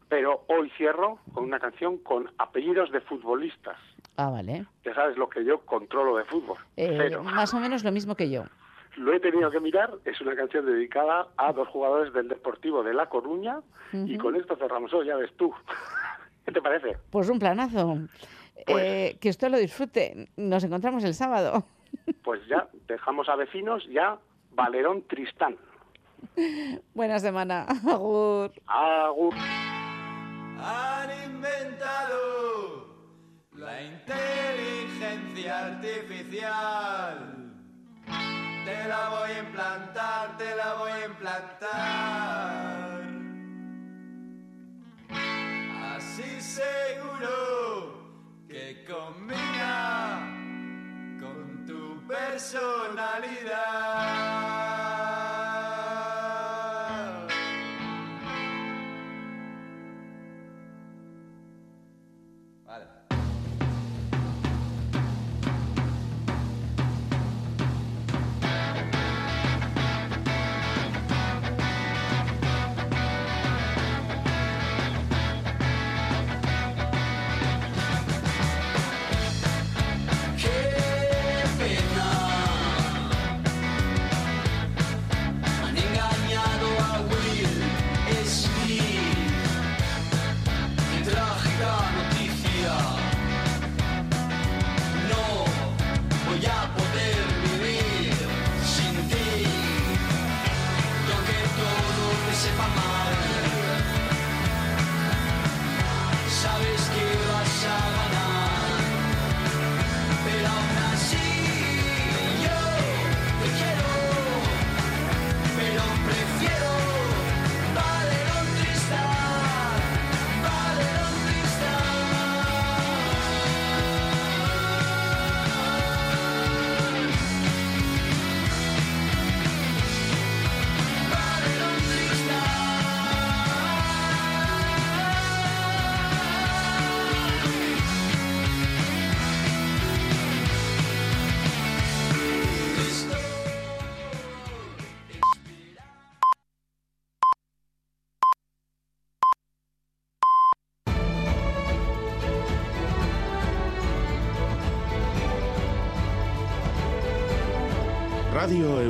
Pero hoy cierro con una canción con apellidos de futbolistas.
Ah, vale.
Ya sabes lo que yo controlo de fútbol.
Eh, más o menos lo mismo que yo.
Lo he tenido que mirar. Es una canción dedicada a dos jugadores del Deportivo de La Coruña. Y con esto cerramos hoy, ya ves tú. ¿Qué te parece?
Pues un planazo. Pues eh, que usted lo disfrute. Nos encontramos el sábado.
Pues ya, dejamos a vecinos ya Valerón Tristán.
Buena semana. Agur.
Agur.
Han inventado la inteligencia artificial. Te la voy a implantar, te la voy a implantar. Así seguro que combina con tu personalidad.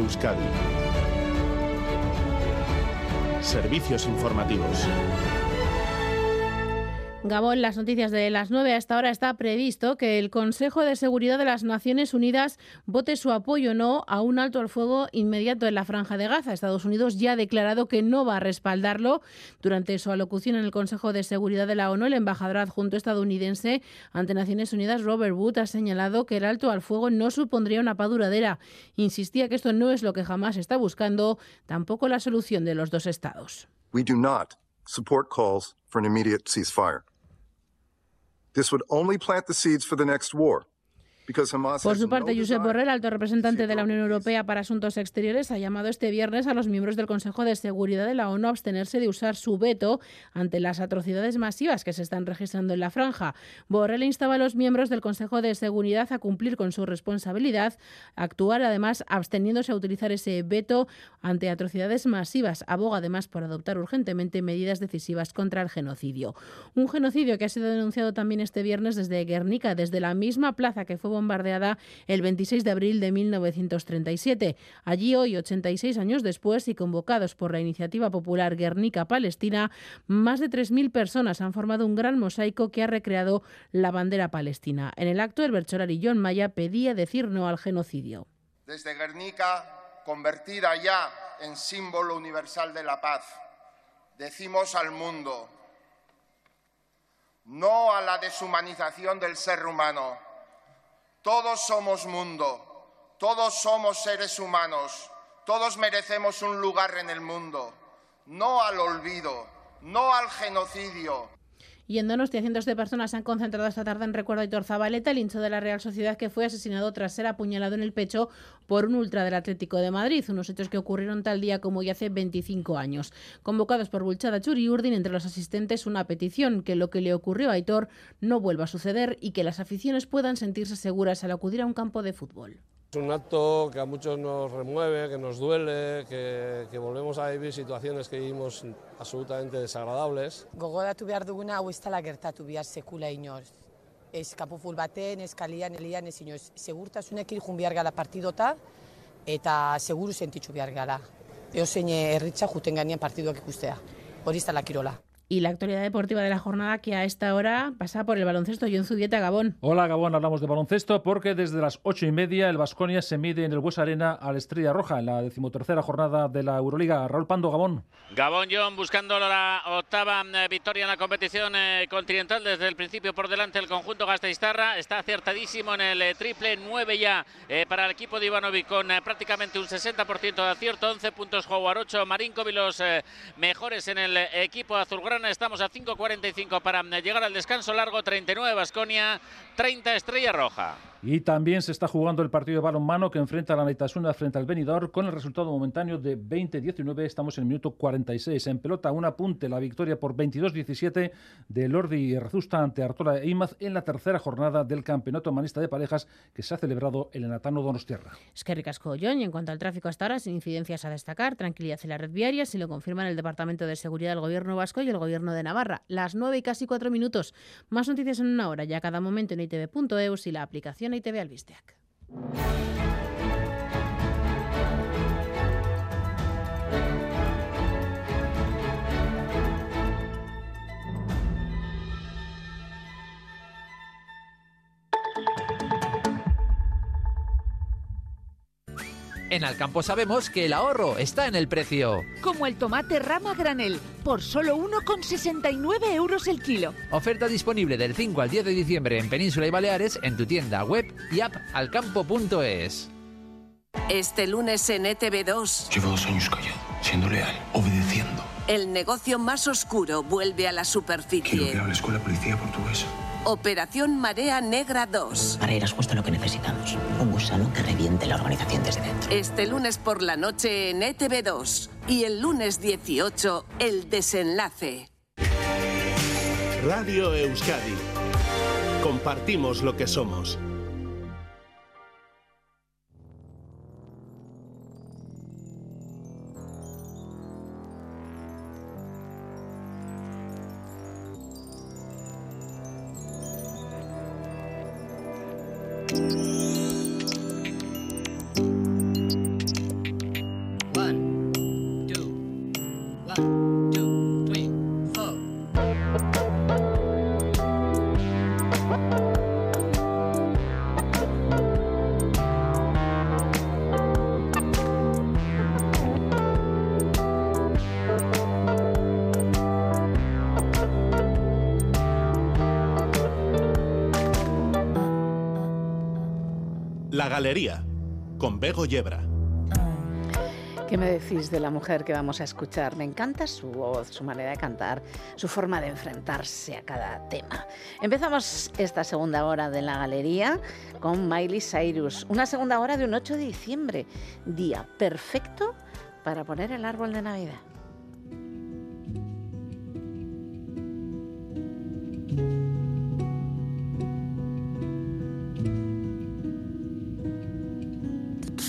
Euskadi. Servicios informativos.
Gabón, las noticias de las 9 a esta hora está previsto que el Consejo de Seguridad de las Naciones Unidas vote su apoyo o no a un alto al fuego inmediato en la franja de Gaza. Estados Unidos ya ha declarado que no va a respaldarlo. Durante su alocución en el Consejo de Seguridad de la ONU, el embajador adjunto estadounidense ante Naciones Unidas, Robert Wood, ha señalado que el alto al fuego no supondría una paz duradera. Insistía que esto no es lo que jamás está buscando, tampoco la solución de los dos estados.
We do not support calls for an immediate ceasefire. This would only plant the seeds for the next war.
Por su parte, Josep Borrell, alto representante de la Unión Europea para Asuntos Exteriores, ha llamado este viernes a los miembros del Consejo de Seguridad de la ONU a abstenerse de usar su veto ante las atrocidades masivas que se están registrando en la franja. Borrell instaba a los miembros del Consejo de Seguridad a cumplir con su responsabilidad, actuar además absteniéndose a utilizar ese veto ante atrocidades masivas. Aboga además por adoptar urgentemente medidas decisivas contra el genocidio. Un genocidio que ha sido denunciado también este viernes desde Guernica, desde la misma plaza que fue bombardeada el 26 de abril de 1937. Allí hoy, 86 años después y convocados por la iniciativa popular Guernica Palestina, más de 3.000 personas han formado un gran mosaico que ha recreado la bandera palestina. En el acto, el Bercholari John Maya pedía decir no al genocidio.
Desde Guernica, convertida ya en símbolo universal de la paz, decimos al mundo no a la deshumanización del ser humano, todos somos mundo, todos somos seres humanos, todos merecemos un lugar en el mundo, no al olvido, no al genocidio,
Y en Donostia, cientos de personas se han concentrado esta tarde en recuerdo a Hitor Zabaleta, el hincho de la Real Sociedad que fue asesinado tras ser apuñalado en el pecho por un ultra del Atlético de Madrid, unos hechos que ocurrieron tal día como hoy hace 25 años. Convocados por Bulchada Churi Urdin, entre los asistentes una petición que lo que le ocurrió a Aitor no vuelva a suceder y que las aficiones puedan sentirse seguras al acudir a un campo de fútbol.
Es un acto que a muchos nos remueve, que nos duele, que, que volvemos a vivir situaciones que vivimos absolutamente desagradables.
Gogoratu behar duguna hau ez dela gertatu behar sekula inoz. Ez kapuful baten, ez kalian, elian, ez inoz. Segurtasunekin jun behar gala partidota eta seguru sentitzu behar gala. Eo zein erritza juten ganean partiduak ikustea. Hori ez dela kirola.
Y la actualidad deportiva de la jornada que a esta hora pasa por el baloncesto. John Zubieta, Gabón.
Hola, Gabón. Hablamos de baloncesto porque desde las ocho y media el Vasconia se mide en el Bues Arena a la Estrella Roja en la decimotercera jornada de la Euroliga. Raúl Pando, Gabón.
Gabón John buscando la octava eh, victoria en la competición eh, continental desde el principio por delante el conjunto Gasteiztarra. Está acertadísimo en el eh, triple, nueve ya para el equipo de Ivanovic con prácticamente un 60% de acierto, 11 puntos Howard, 8 Marinkovic los mejores en el equipo azulgrana Estamos a 5.45 para llegar al descanso largo. 39 Basconia, 30 Estrella Roja.
Y también se está jugando el partido de balonmano que enfrenta a la Naitasuna frente al Benidorm con el resultado momentáneo de 20-19. Estamos en el minuto 46. En pelota, un apunte, la victoria por 22-17 de Lordi Rezusta ante Artola e Imaz en la tercera jornada del Campeonato Manista de Parejas que se ha celebrado en el Natano Donostierra.
Es que ricasco, John. Y en cuanto al tráfico hasta ahora, sin incidencias a destacar, tranquilidad en la red viaria, si lo confirman el Departamento de Seguridad del Gobierno Vasco y el Gobierno de Navarra. Las 9 y casi 4 minutos. Más noticias en una hora, ya cada momento en itv.eus y la aplicación daitebe albisteak.
En Alcampo sabemos que el ahorro está en el precio.
Como el tomate rama granel, por solo 1,69 euros el kilo.
Oferta disponible del 5 al 10 de diciembre en Península y Baleares en tu tienda web y app alcampo.es.
Este lunes en ETV2.
Llevo dos años callado, siendo leal, obedeciendo.
El negocio más oscuro vuelve a la superficie.
Quiero que hable la escuela policía portuguesa.
Operación Marea Negra 2.
Para ir justo lo que necesitamos. Un gusano que reviente la organización desde dentro.
Este lunes por la noche en ETV2. Y el lunes 18, el desenlace.
Radio Euskadi. Compartimos lo que somos. Galería, con Bego Yebra.
¿Qué me decís de la mujer que vamos a escuchar? Me encanta su voz, su manera de cantar, su forma de enfrentarse a cada tema. Empezamos esta segunda hora de la galería con Miley Cyrus. Una segunda hora de un 8 de diciembre, día perfecto para poner el árbol de Navidad.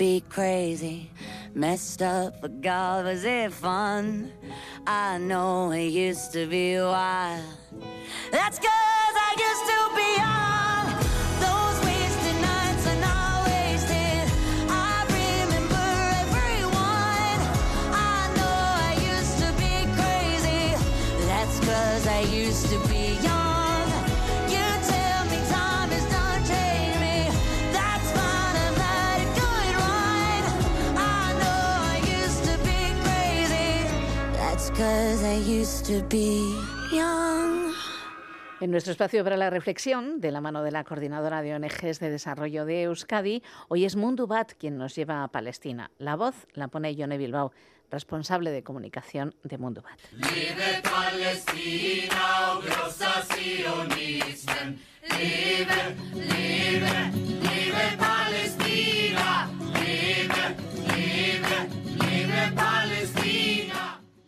be crazy, messed up, but God, was it fun? I know it used to be wild. That's cause I used to be young. Those wasted nights are not wasted. I remember everyone. I know I used to be crazy. That's cause I used to be young.
En nuestro espacio para la reflexión, de la mano de la coordinadora de ONGs de desarrollo de Euskadi, hoy es Mundubat quien nos lleva a Palestina. La voz la pone Yone Bilbao, responsable de comunicación de Mundubat.
Liebe Palästina, o großer Zionismen. Liebe, liebe, liebe Palästina. Liebe, liebe, liebe Palästina.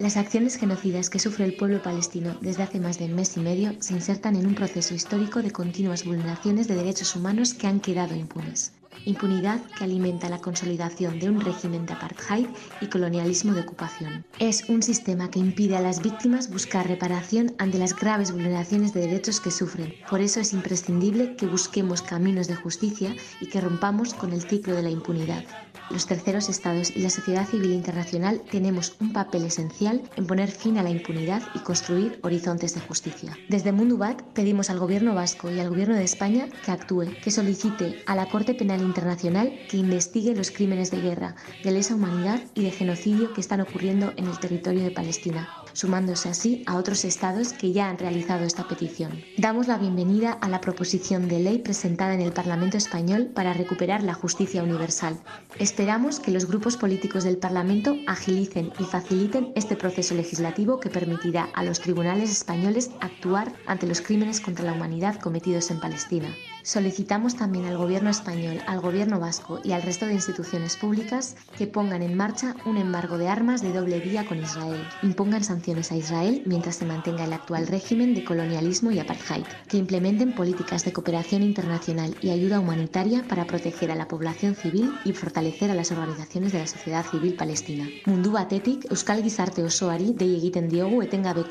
Las acciones genocidas que sufre el pueblo palestino desde hace más de mes y medio se insertan en un proceso histórico de continuas vulneraciones de derechos humanos que han quedado impunes. Impunidad que alimenta la consolidación de un régimen de apartheid y colonialismo de ocupación. Es un sistema que impide a las víctimas buscar reparación ante las graves vulneraciones de derechos que sufren. Por eso es imprescindible que busquemos caminos de justicia y que rompamos con el ciclo de la impunidad. Los terceros estados y la sociedad civil internacional tenemos un papel esencial en poner fin a la impunidad y construir horizontes de justicia. Desde Mundubat pedimos al Gobierno vasco y al Gobierno de España que actúe, que solicite a la Corte Penal Internacional que investigue los crímenes de guerra, de lesa humanidad y de genocidio que están ocurriendo en el territorio de Palestina, sumándose así a otros estados que ya han realizado esta petición. Damos la bienvenida a la proposición de ley presentada en el Parlamento español para recuperar la justicia universal. Esperamos que los grupos políticos del Parlamento agilicen y faciliten este proceso legislativo que permitirá a los tribunales españoles actuar ante los crímenes contra la humanidad cometidos en Palestina. Solicitamos también al Gobierno español, al Gobierno vasco y al resto de instituciones públicas que pongan en marcha un embargo de armas de doble vía con Israel, impongan sanciones a Israel mientras se mantenga el actual régimen de colonialismo y apartheid, que implementen políticas de cooperación internacional y ayuda humanitaria para proteger a la población civil y fortalecer a las organizaciones de la sociedad civil palestina. Mundu batetik Euskal Gizarte osoari dei egiten diogu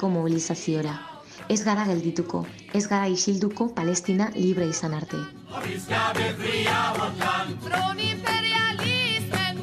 mobilizaziora. Ez gara geldituko, ez gara isilduko Palestina libre izan arte.
Bizkabe fria Land.
Från imperialismen.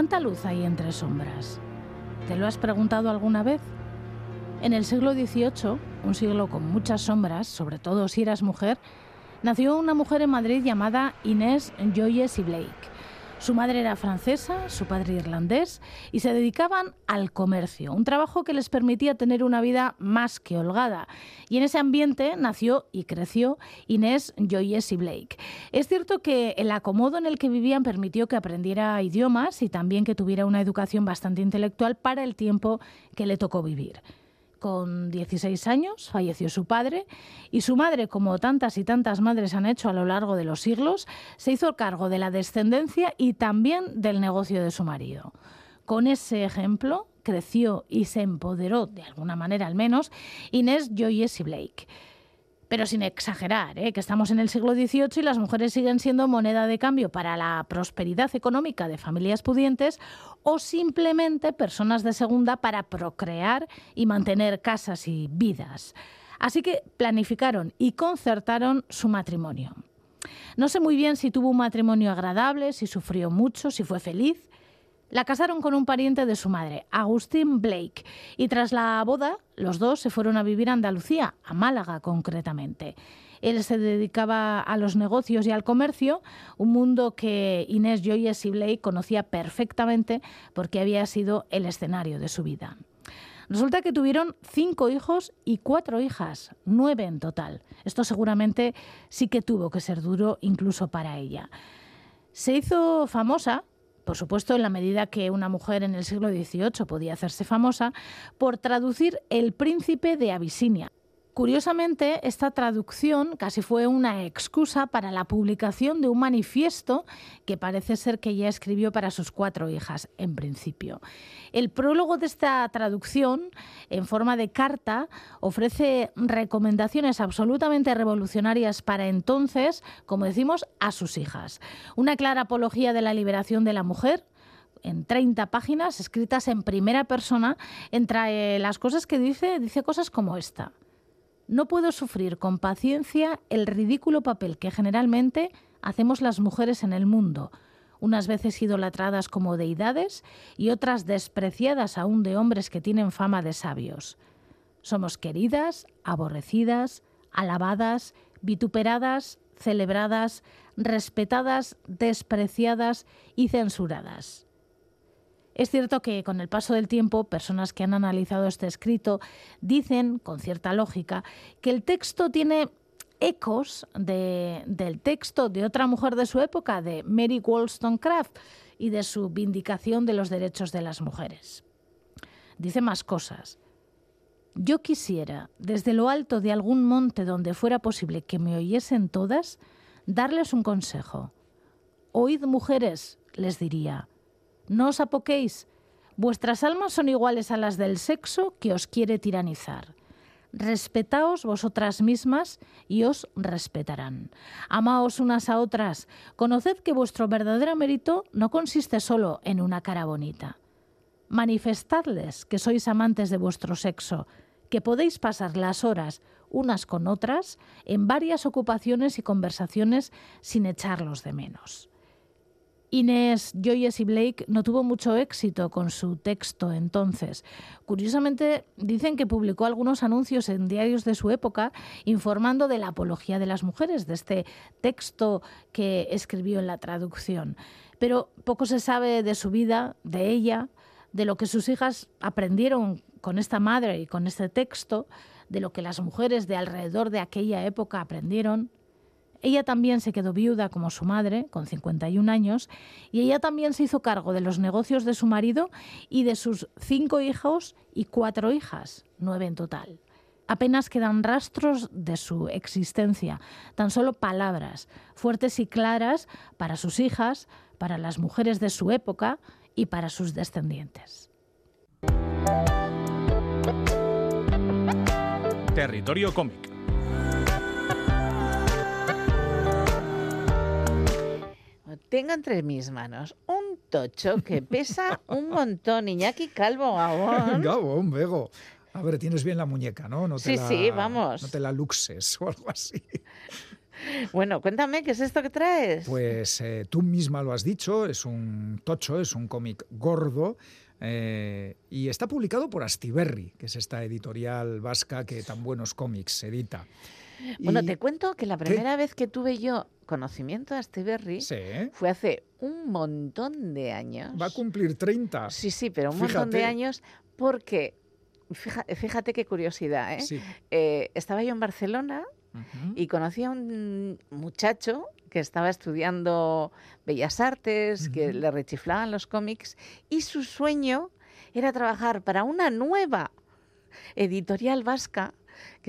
¿Cuánta luz hay entre sombras? ¿Te lo has preguntado alguna vez? En el siglo XVIII, un siglo con muchas sombras, sobre todo si eras mujer, nació una mujer en Madrid llamada Inés Joyce y Blake. Su madre era francesa, su padre irlandés, y se dedicaban al comercio, un trabajo que les permitía tener una vida más que holgada. Y en ese ambiente nació y creció Inés Joyce y Blake. Es cierto que el acomodo en el que vivían permitió que aprendiera idiomas y también que tuviera una educación bastante intelectual para el tiempo que le tocó vivir. Con 16 años falleció su padre y su madre, como tantas y tantas madres han hecho a lo largo de los siglos, se hizo cargo de la descendencia y también del negocio de su marido. Con ese ejemplo creció y se empoderó, de alguna manera al menos, Inés Joyce Blake pero sin exagerar, ¿eh? que estamos en el siglo XVIII y las mujeres siguen siendo moneda de cambio para la prosperidad económica de familias pudientes o simplemente personas de segunda para procrear y mantener casas y vidas. Así que planificaron y concertaron su matrimonio. No sé muy bien si tuvo un matrimonio agradable, si sufrió mucho, si fue feliz, la casaron con un pariente de su madre, Agustín Blake, y tras la boda los dos se fueron a vivir a Andalucía, a Málaga concretamente. Él se dedicaba a los negocios y al comercio, un mundo que Inés Joyce y Blake conocía perfectamente porque había sido el escenario de su vida. Resulta que tuvieron cinco hijos y cuatro hijas, nueve en total. Esto seguramente sí que tuvo que ser duro incluso para ella. Se hizo famosa por supuesto en la medida que una mujer en el siglo XVIII podía hacerse famosa, por traducir El príncipe de Abisinia, Curiosamente, esta traducción casi fue una excusa para la publicación de un manifiesto que parece ser que ella escribió para sus cuatro hijas, en principio. El prólogo de esta traducción, en forma de carta, ofrece recomendaciones absolutamente revolucionarias para entonces, como decimos, a sus hijas. Una clara apología de la liberación de la mujer, en 30 páginas, escritas en primera persona, entre las cosas que dice, dice cosas como esta. No puedo sufrir con paciencia el ridículo papel que generalmente hacemos las mujeres en el mundo, unas veces idolatradas como deidades y otras despreciadas aún de hombres que tienen fama de sabios. Somos queridas, aborrecidas, alabadas, vituperadas, celebradas, respetadas, despreciadas y censuradas. Es cierto que con el paso del tiempo, personas que han analizado este escrito dicen, con cierta lógica, que el texto tiene ecos del texto de otra mujer de su época, de Mary Wollstonecraft, y de su vindicación de los derechos de las mujeres. Dice más cosas. Yo quisiera, desde lo alto de algún monte donde fuera posible que me oyesen todas, darles un consejo. Oíd mujeres, les diría, no os apoquéis. Vuestras almas son iguales a las del sexo que os quiere tiranizar. Respetaos vosotras mismas y os respetarán. Amaos unas a otras. Conoced que vuestro verdadero mérito no consiste solo en una cara bonita. Manifestadles que sois amantes de vuestro sexo, que podéis pasar las horas unas con otras en varias ocupaciones y conversaciones sin echarlos de menos. Inés Joyce y Blake no tuvo mucho éxito con su texto entonces. Curiosamente, dicen que publicó algunos anuncios en diarios de su época informando de la apología de las mujeres, de este texto que escribió en la traducción. Pero poco se sabe de su vida, de ella, de lo que sus hijas aprendieron con esta madre y con este texto, de lo que las mujeres de alrededor de aquella época aprendieron ella también se quedó viuda como su madre, con 51 años, y ella también se hizo cargo de los negocios de su marido y de sus cinco hijos y cuatro hijas, nueve en total. Apenas quedan rastros de su existencia, tan solo palabras, fuertes y claras para sus hijas, para las mujeres de su época y para sus descendientes.
Territorio cómic.
Tengo entre mis manos un tocho que pesa un montón. Iñaki Calvo Gabón.
Gabón, Bego. A ver, tienes bien la muñeca, ¿no? no
sí, sí, vamos.
No te la luxes o algo así.
Bueno, cuéntame, ¿qué es esto que traes?
Pues eh, tú misma lo has dicho, es un tocho, es un cómic gordo. eh, y está publicado por Astiberri, que es esta editorial vasca que tan buenos cómics edita.
Bueno,
Y-
te cuento que la
¿Qué?
primera vez que tuve yo conocimiento de Astiberri
Sí.
fue hace un montón de años.
Va a cumplir 30.
Sí, sí, pero un montón de años porque, fíjate, qué curiosidad, ¿eh?
Sí.
Eh, estaba yo en Barcelona y conocí a un muchacho que estaba estudiando Bellas Artes, que le rechiflaban los cómics, y su sueño era trabajar para una nueva editorial vasca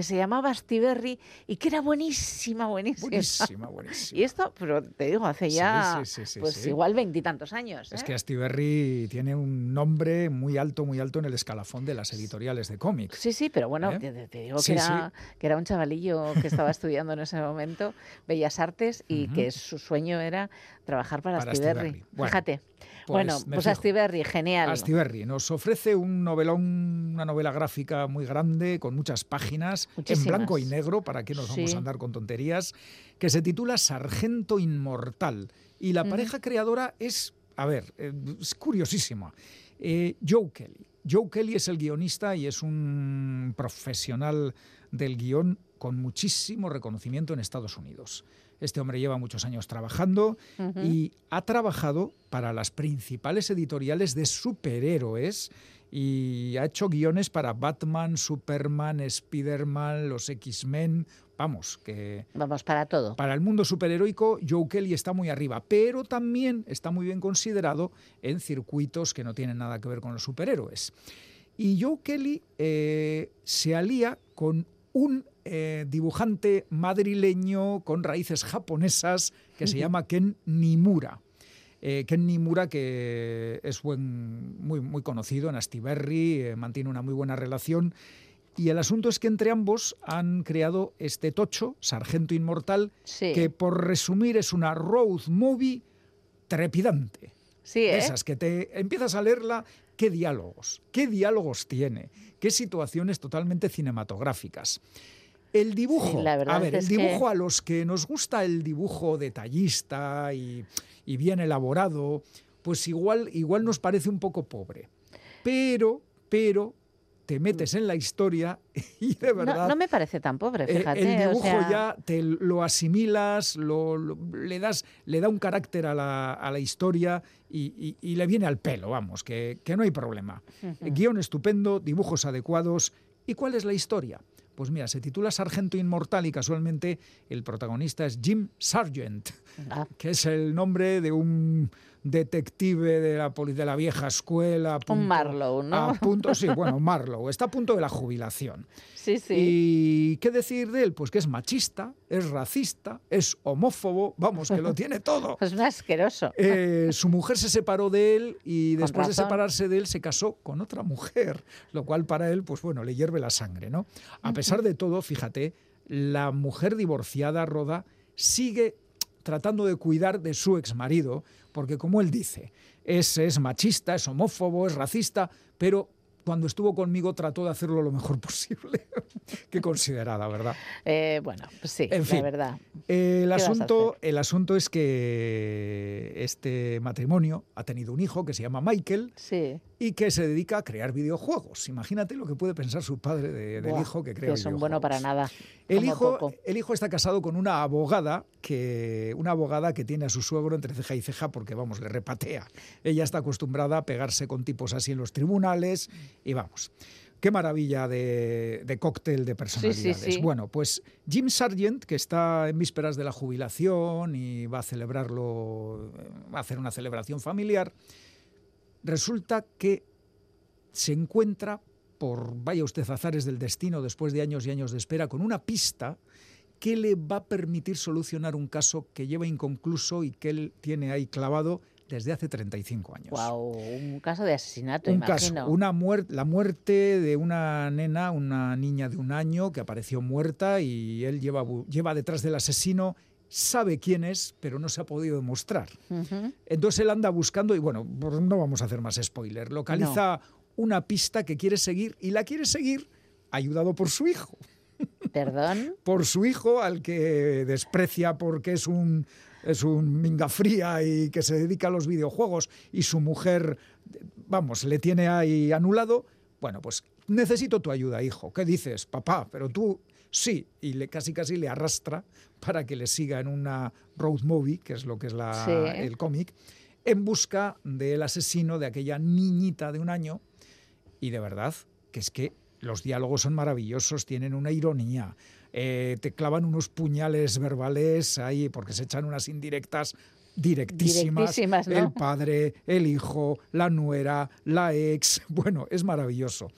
que se llamaba Astiberri y que era buenísima, buenísima.
Buenísima, buenísima.
Y esto, pero te digo, hace ya,
sí, sí, sí,
pues igual veintitantos años.
Es
¿eh?
que Astiberri tiene un nombre muy alto, muy alto en el escalafón de las editoriales de cómics.
Sí, sí, pero bueno,
¿Eh?
te, te digo que, era, que era un chavalillo que estaba estudiando en ese momento Bellas Artes y que su sueño era trabajar para,
Para
Astiberri.
Bueno,
Fíjate.
pues
bueno, pues. Astiberri, genial.
Astiberri nos ofrece un novelón, una novela gráfica muy grande, con muchas páginas, en blanco y negro, para que nos vamos a andar con tonterías, que se titula Sargento Inmortal. Y la pareja creadora es, a ver, eh, es curiosísima. Eh, Joe Kelly. Joe Kelly es el guionista y es un profesional del guion con muchísimo reconocimiento en Estados Unidos. Este hombre lleva muchos años trabajando y ha trabajado para las principales editoriales de superhéroes y ha hecho guiones para Batman, Superman, Spider-Man, los X-Men. Vamos, que
Vamos, para todo.
para el mundo superheroico Joe Kelly está muy arriba, pero también está muy bien considerado en circuitos que no tienen nada que ver con los superhéroes. Y Joe Kelly eh, se alía con un eh, dibujante madrileño con raíces japonesas que se llama Ken Nimura. Eh, Ken Nimura, que es buen, muy, muy conocido en Astiberri, eh, mantiene una muy buena relación. Y el asunto es que entre ambos han creado este tocho, Sargento Inmortal,
Sí.
que por resumir es una road movie trepidante.
Sí, ¿eh?
Esas que te empiezas a leerla, qué diálogos, qué diálogos tiene, qué situaciones totalmente cinematográficas. El dibujo,
Sí, la verdad
a ver, el
que-
dibujo a los que nos gusta el dibujo detallista y, y bien elaborado, pues igual, igual nos parece un poco pobre. Pero, pero te metes en la historia y de verdad.
No, no me parece tan pobre,
Eh,
fíjate.
el
o
dibujo
sea,
ya te lo asimilas, lo, lo- le, das, le da un carácter a la, a la historia y, y- y le viene al pelo, vamos, que, que no hay problema.
Ujú.
Guión estupendo, dibujos adecuados. ¿Y cuál es la historia? Pues mira, se titula Sargento Inmortal y casualmente el protagonista es Jim Sargent,
Ah.
que es el nombre de un detective de la, de la vieja escuela. punto-
Marlowe, ¿no?
A punto, sí, bueno, Marlowe. Está a punto de la jubilación.
Sí, sí.
¿Y qué decir de él? Pues que es machista, es racista, es homófobo, vamos, que lo tiene todo.
Pues un asqueroso.
Eh, su mujer se separó de él y después de separarse de él se casó con otra mujer, lo cual para él, pues bueno, le hierve la sangre, ¿no? A pesar de todo, fíjate, la mujer divorciada, Roda, sigue tratando de cuidar de su exmarido, porque como él dice, es, es machista, es homófobo, es racista, pero cuando estuvo conmigo trató de hacerlo lo mejor posible. Qué considerada, ¿verdad?
Eh, bueno, pues sí,
En fin,
la verdad.
El asunto, el asunto es que este matrimonio ha tenido un hijo que se llama Michael
Sí.
Y que se dedica a crear videojuegos. Imagínate lo que puede pensar su padre de- del
Buah,
hijo que crea
Que son
videojuegos.
bueno para nada.
El hijo,
poco.
el hijo está casado con una abogada que una abogada que tiene a su suegro entre ceja y ceja porque vamos le repatea. Ella está acostumbrada a pegarse con tipos así en los tribunales y vamos. Qué maravilla de, de cóctel de personalidades.
sí.
Bueno, pues Jim Sargent, que está en vísperas de la jubilación y va a celebrarlo, va a hacer una celebración familiar, resulta que se encuentra por, vaya usted, azares del destino, después de años y años de espera, con una pista que le va a permitir solucionar un caso que lleva inconcluso y que él tiene ahí clavado desde hace 35 años.
Guau, un caso de asesinato,
Un
imagino.
caso, una muer- la muerte de una nena, una niña de un año que apareció muerta y él lleva, lleva detrás del asesino, sabe quién es, pero no se ha podido demostrar. Entonces él anda buscando, y bueno, pues no vamos a hacer más spoiler, localiza una pista que quiere seguir y la quiere seguir ayudado por su hijo.
Perdón.
Por su hijo, al que desprecia porque es un es un minga fría y que se dedica a los videojuegos y su mujer, vamos, le tiene ahí anulado. Bueno, pues necesito tu ayuda, hijo. ¿Qué dices, papá? Pero tú sí. Y le casi casi le arrastra para que le siga en una road movie, que es lo que es la,
Sí.
el cómic, en busca del asesino de aquella niñita de un año. Y de verdad, que es que los diálogos son maravillosos, tienen una ironía. eh, te clavan unos puñales verbales ahí porque se echan unas indirectas directísimas.
Directísimas, ¿no?
El padre, el hijo, la nuera, la ex. Bueno, es maravilloso.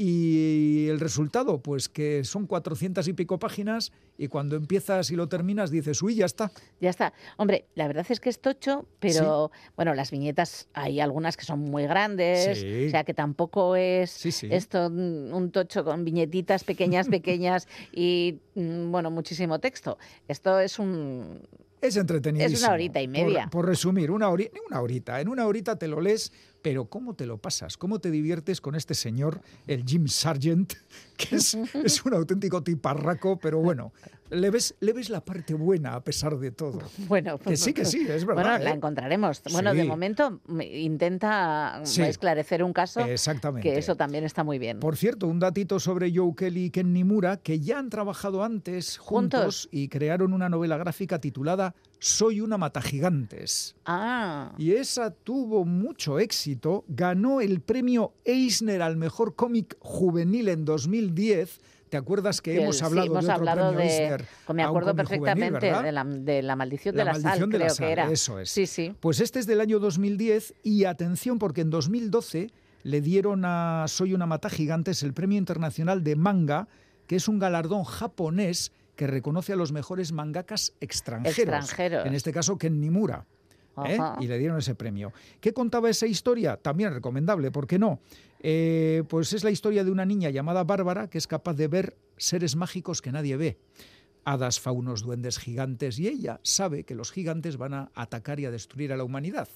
Y el resultado, pues que son cuatrocientas y pico páginas y cuando empiezas y lo terminas dices, uy, ya está.
Ya está. Hombre, la verdad es que es tocho, pero bueno, las viñetas hay algunas que son muy grandes,
Sí.
o sea que tampoco es
Sí,
esto mm, un tocho con viñetitas pequeñas, pequeñas y mm, bueno, muchísimo texto. Esto es un
Es entretenidísimo.
Es una horita y
Por-
media.
Por, resumir, una, hori- una horita. En una horita te lo lees, pero ¿cómo te lo pasas? ¿Cómo te diviertes con este señor, el Jim Sargent, que es, es un auténtico tiparraco, pero bueno, le ves, le ves la parte buena a pesar de todo.
Bueno,
Que sí, que sí, es verdad.
Bueno, la
¿eh?
encontraremos. Bueno, de momento mm, intenta mm,
Sí.
esclarecer un caso.
Exactamente.
Que eso también está muy bien.
Por cierto, un datito sobre Joe Kelly y Ken Nimura, que ya han trabajado antes juntos,
¿Juntos?
y crearon una novela gráfica titulada Soy una matagigantes.
Ah,
Y esa tuvo mucho éxito, ganó el premio Eisner al mejor cómic juvenil en 2010. ¿Te acuerdas que, hemos
sí,
hablado
hemos
de otro
hablado
premio
de.
Eisner?
me acuerdo
juvenil,
perfectamente de, la, de la maldición
La
de la sal,
maldición de la
creo
sal,
que era.
eso es.
Sí, sí.
Pues este es del año 2010 y atención porque en 2012 le dieron a Soy una mata gigantes el Premio Internacional de Manga, que es un galardón japonés que reconoce a los mejores mangakas extranjeros.
Extranjeros.
En este caso Ken Nimura. ¿eh? Y le dieron ese premio. ¿Qué contaba esa historia? También recomendable, ¿por qué no? Eh, pues es la historia de una niña llamada Bárbara que es capaz de ver seres mágicos que nadie ve. Hadas, faunos, duendes, gigantes, y ella sabe que los gigantes van a atacar y a destruir a la humanidad.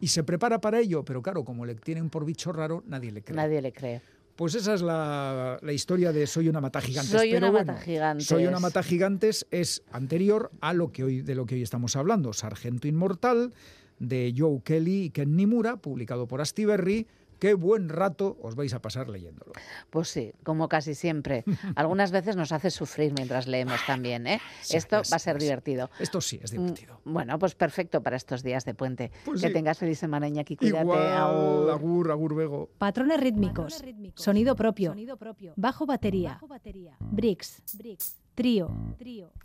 Y se prepara para ello, pero claro, como le tienen por bicho raro, nadie le cree.
Nadie le cree.
Pues esa es la, la historia de Soy una mata gigantes.
Soy
Pero
una
bueno,
mata gigantes.
Soy una mata gigantes es anterior a lo que hoy, de lo que hoy estamos hablando. Sargento Inmortal, de Joe Kelly y Ken Nimura, publicado por Astiberri. Qué buen rato os vais a pasar leyéndolo.
Pues sí, como casi siempre. Algunas veces nos hace sufrir mientras leemos también, ¿eh?
Sí,
Esto
es-
va a ser
es-
divertido.
Esto sí es divertido.
Mm, Bueno, pues perfecto para estos días de puente.
Pues
que
sí.
tengas feliz semana, Iñaki. Cuídate.
Igual,
agur.
agur, agur, Bego.
Patrones rítmicos. Sonido propio. Bajo batería. Bricks. Trío.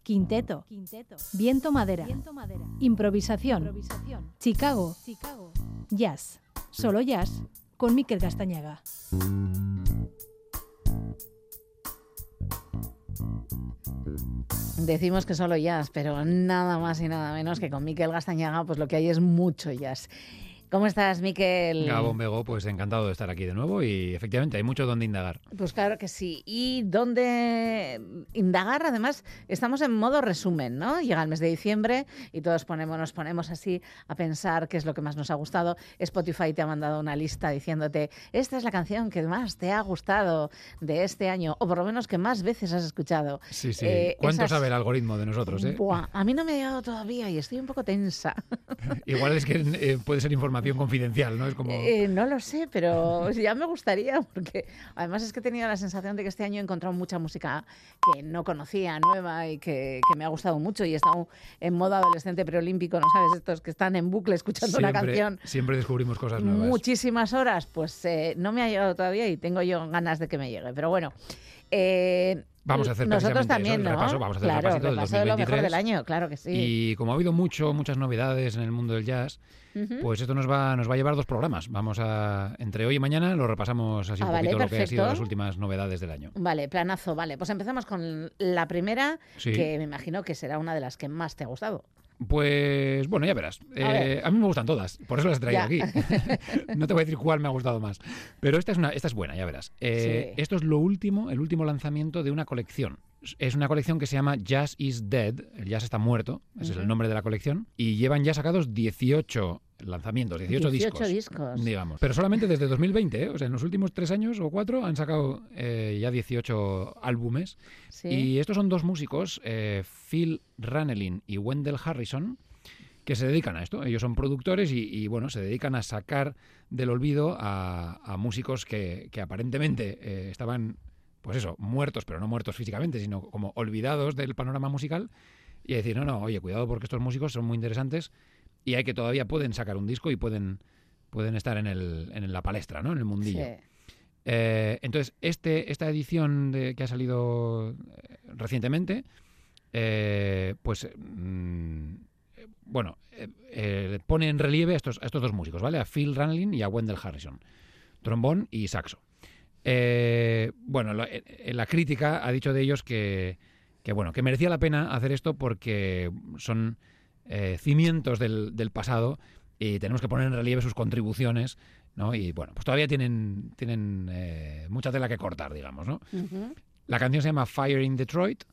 Quinteto. Viento madera. Improvisación. Chicago. Jazz. Solo jazz con Miquel Castañaga.
Decimos que solo jazz, pero nada más y nada menos que con Miquel Gastañaga, pues lo que hay es mucho jazz. ¿Cómo estás, Miquel?
Gabón Bego, pues encantado de estar aquí de nuevo y efectivamente hay mucho donde indagar.
Pues claro que sí. Y donde indagar, además, estamos en modo resumen, ¿no? Llega el mes de diciembre y todos ponemos, nos ponemos así a pensar qué es lo que más nos ha gustado. Spotify te ha mandado una lista diciéndote, esta es la canción que más te ha gustado de este año, o por lo menos que más veces has escuchado.
Sí, sí.
Eh,
¿Cuánto
esas-
sabe el algoritmo de nosotros? Eh?
Buah, a mí no me ha llegado todavía y estoy un poco tensa.
Igual es que eh, puede ser información confidencial, ¿no? Es como...
Eh, no lo sé, pero ya me gustaría, porque además es que he tenido la sensación de que este año he encontrado mucha música que no conocía, nueva y que, que me ha gustado mucho y he estado en modo adolescente preolímpico, ¿no sabes? Estos que están en bucle escuchando una
siempre,
canción
siempre descubrimos cosas nuevas.
muchísimas horas, pues eh, no me ha llegado todavía y tengo yo ganas de que me llegue, pero bueno. eh,
Vamos a hacer
nosotros también,
eso, el
¿no?
repaso, vamos a hacer el
claro,
del
repaso de lo mejor
2023.
del año, claro que sí.
Y como ha habido mucho, muchas novedades en el mundo del jazz, pues esto nos va, nos va a llevar dos programas. Vamos a, entre hoy y mañana, lo repasamos así
Ah,
un
vale,
poquito lo que ha sido las últimas novedades del año.
Vale, planazo, vale. Pues empezamos con la primera,
Sí.
que me imagino que será una de las que más te ha gustado.
Pues bueno, ya verás.
A
Eh. A, mí me gustan todas, por eso las he traído
Ya.
aquí. no te voy a decir cuál me ha gustado más. Pero esta es, una, esta es buena, ya verás. Eh,
Sí.
Esto es lo último, el último lanzamiento de una colección. Es una colección que se llama Jazz is Dead, el jazz está muerto, ese es el nombre de la colección, y llevan ya sacados 18 lanzamientos, 18,
18
discos.
discos.
Digamos. Pero solamente desde 2020, ¿eh? o sea, en los últimos tres años o cuatro han sacado eh, ya 18 álbumes.
Sí.
Y estos son dos músicos, eh, Phil Ranelin y Wendell Harrison, que se dedican a esto. Ellos son productores y, y, bueno, se dedican a sacar del olvido a, a músicos que, que aparentemente eh, estaban, pues eso, muertos, pero no muertos físicamente, sino como olvidados del panorama musical. Y decir, no, no, oye, cuidado porque estos músicos son muy interesantes y hay que todavía pueden sacar un disco y pueden, pueden estar en, el, en la palestra, ¿no? En el mundillo.
Sí.
Eh, entonces, este, esta edición de, que ha salido eh, recientemente, eh, pues, mm, bueno, eh, pone en relieve a estos, a estos dos músicos, ¿vale? A Phil Ranlin y a Wendell Harrison, trombón y saxo. Bueno, la, la crítica ha dicho de ellos que, que, bueno, que merecía la pena hacer esto porque son eh, cimientos del, del pasado y tenemos que poner en relieve sus contribuciones, ¿no? Y bueno, pues todavía tienen, tienen eh, mucha tela que cortar, digamos, ¿no? La canción se llama Fire in Detroit,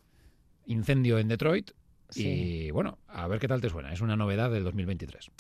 Incendio en Detroit,
Sí.
y bueno, a ver qué tal te suena. Es una novedad del 2023.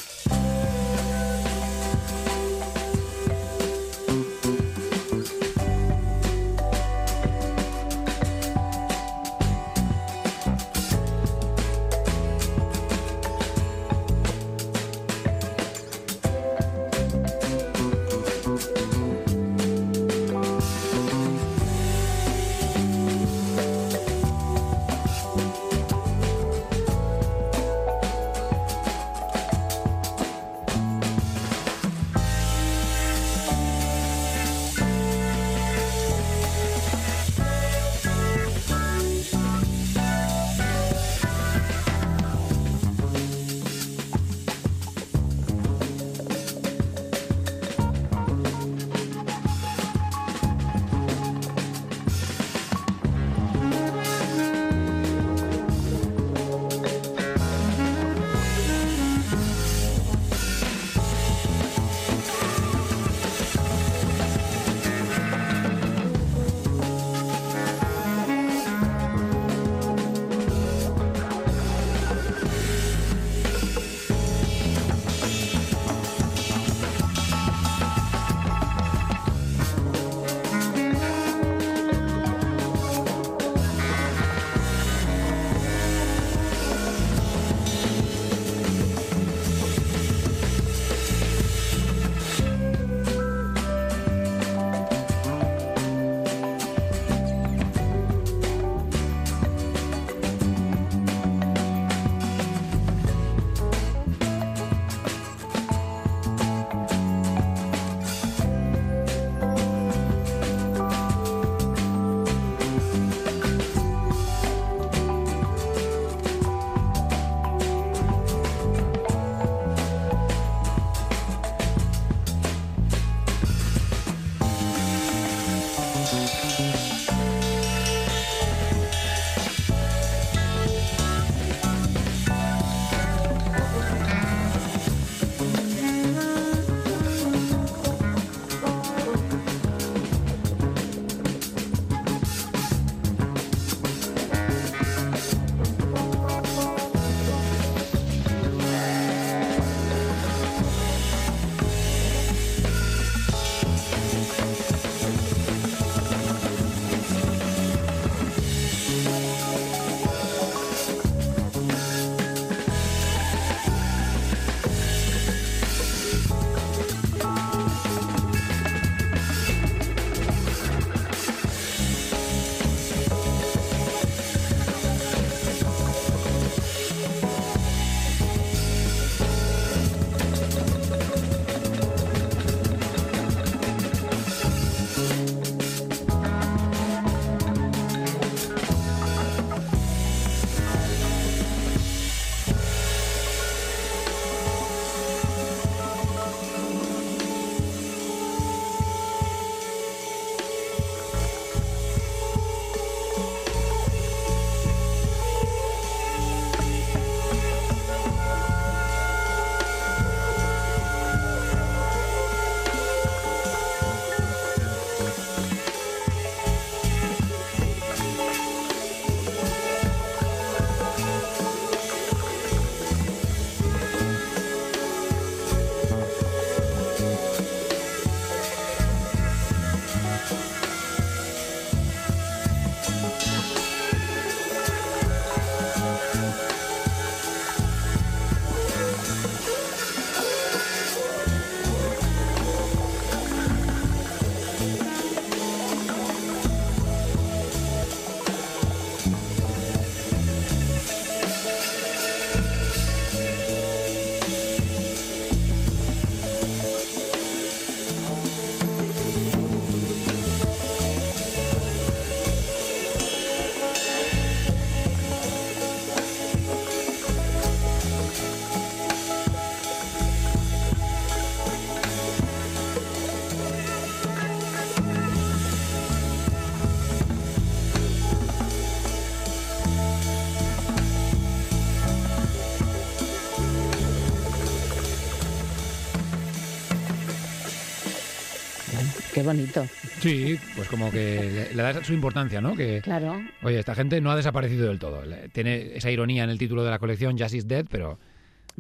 Qué bonito.
Sí, pues como que le, le da su importancia, ¿no? Que,
Claro.
Oye, esta gente no ha desaparecido del todo. Tiene esa ironía en el título de la colección, Jazz is Dead, pero...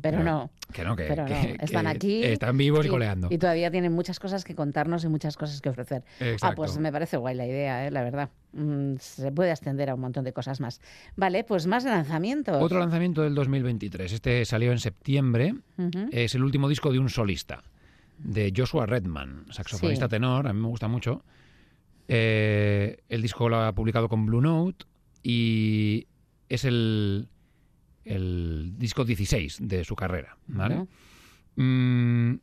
Pero no.
Que no, que,
Pero no,
que-
están aquí.
Están vivos y, coleando.
Y todavía tienen muchas cosas que contarnos y muchas cosas que ofrecer. Ah,
Exacto.
pues me parece guay la idea, ¿eh? la verdad. Mm, se puede extender a un montón de cosas más. Vale, pues más lanzamientos.
Otro lanzamiento del 2023. Este salió en septiembre. Es el último disco de un solista, de Joshua Redman, saxofonista
Sí.
tenor. A mí me gusta mucho. Eh, el disco lo ha publicado con Blue Note y es el, el disco 16 de su carrera. Mm,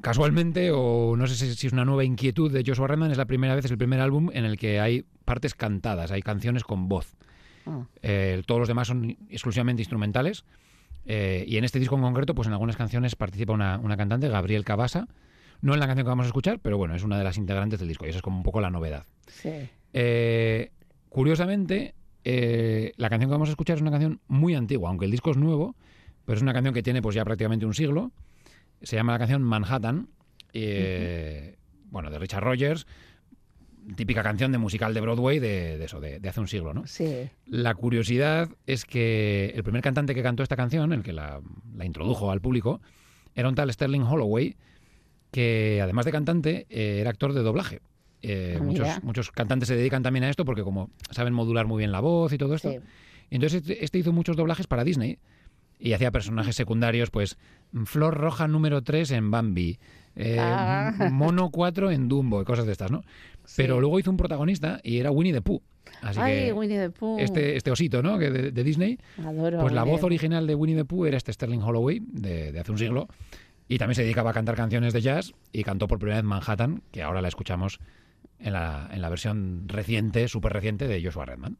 casualmente, o no sé si, si es una nueva inquietud de Joshua Redman, es la primera vez, es el primer álbum en el que hay partes cantadas, hay canciones con voz.
Ah.
Eh, todos los demás son exclusivamente instrumentales. Eh, y en este disco en concreto, pues en algunas canciones participa una, una cantante, Gabriel Cabasa. No en la canción que vamos a escuchar, pero bueno, es una de las integrantes del disco y eso es como un poco la novedad.
Sí.
Eh, curiosamente, eh, la canción que vamos a escuchar es una canción muy antigua, aunque el disco es nuevo, pero es una canción que tiene pues ya prácticamente un siglo. Se llama la canción Manhattan, eh, bueno, de Richard Rogers, típica canción de musical de Broadway de, de eso, de, de hace un siglo, ¿no?
Sí.
La curiosidad es que el primer cantante que cantó esta canción, el que la, la introdujo al público, era un tal Sterling Holloway, que además de cantante, eh, era actor de doblaje. Eh,
Ah,
muchos, muchos cantantes se dedican también a esto porque como saben modular muy bien la voz y todo esto.
Sí.
Entonces este, este hizo muchos doblajes para Disney y hacía personajes secundarios, pues Flor Roja número 3 en Bambi, eh,
Ah.
Mono 4 en Dumbo y cosas de estas, ¿no? Pero luego hizo un protagonista y era Winnie the Pooh. Así
Ay,
que
Winnie the Pooh.
este, este osito, ¿no? Que de, de Disney.
Adoro
Pues la voz original de Winnie the Pooh era este Sterling Holloway de, de hace un siglo. Y también se dedicaba a cantar canciones de jazz y cantó por primera vez Manhattan, que ahora la escuchamos en la, en la versión reciente, súper reciente de Joshua Redman.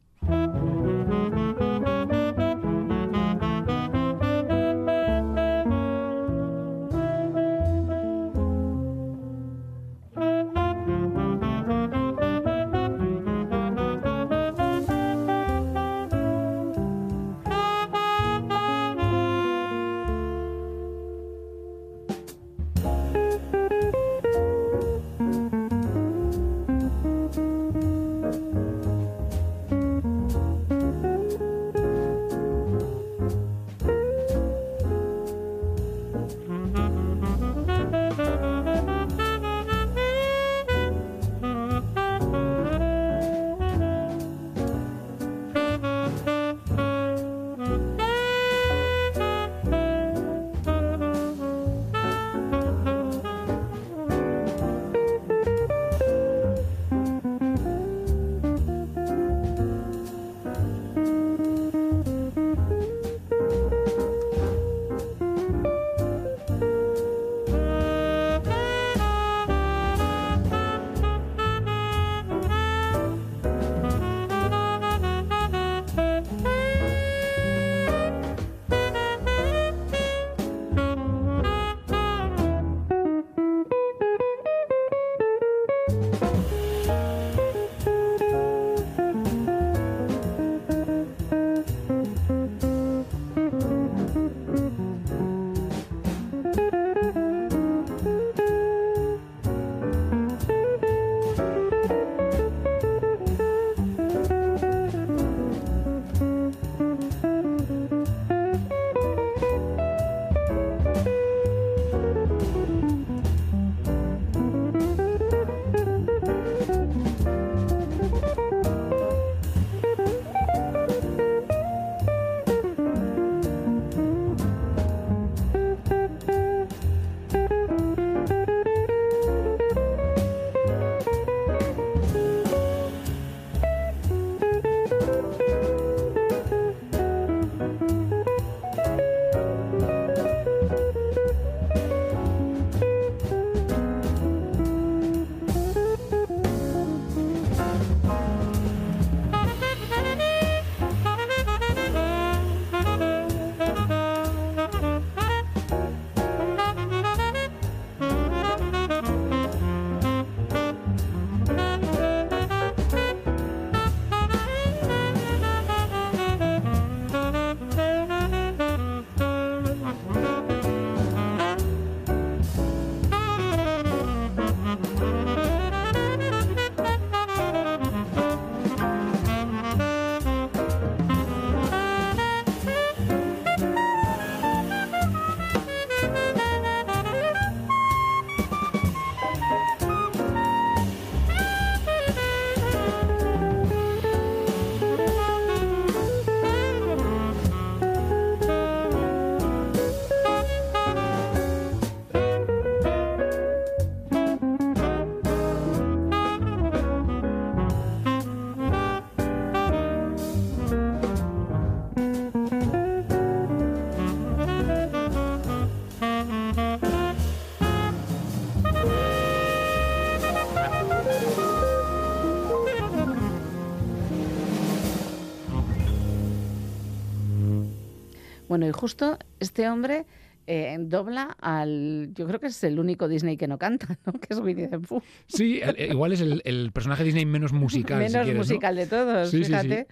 Bueno, y justo este hombre eh, dobla al. Yo creo que es el único Disney que no canta, ¿no? Que es Winnie the Pooh.
Sí, el- el- igual es el, el personaje Disney menos musical. si
Menos musical de todos,
Sí, sí, sí.
fíjate.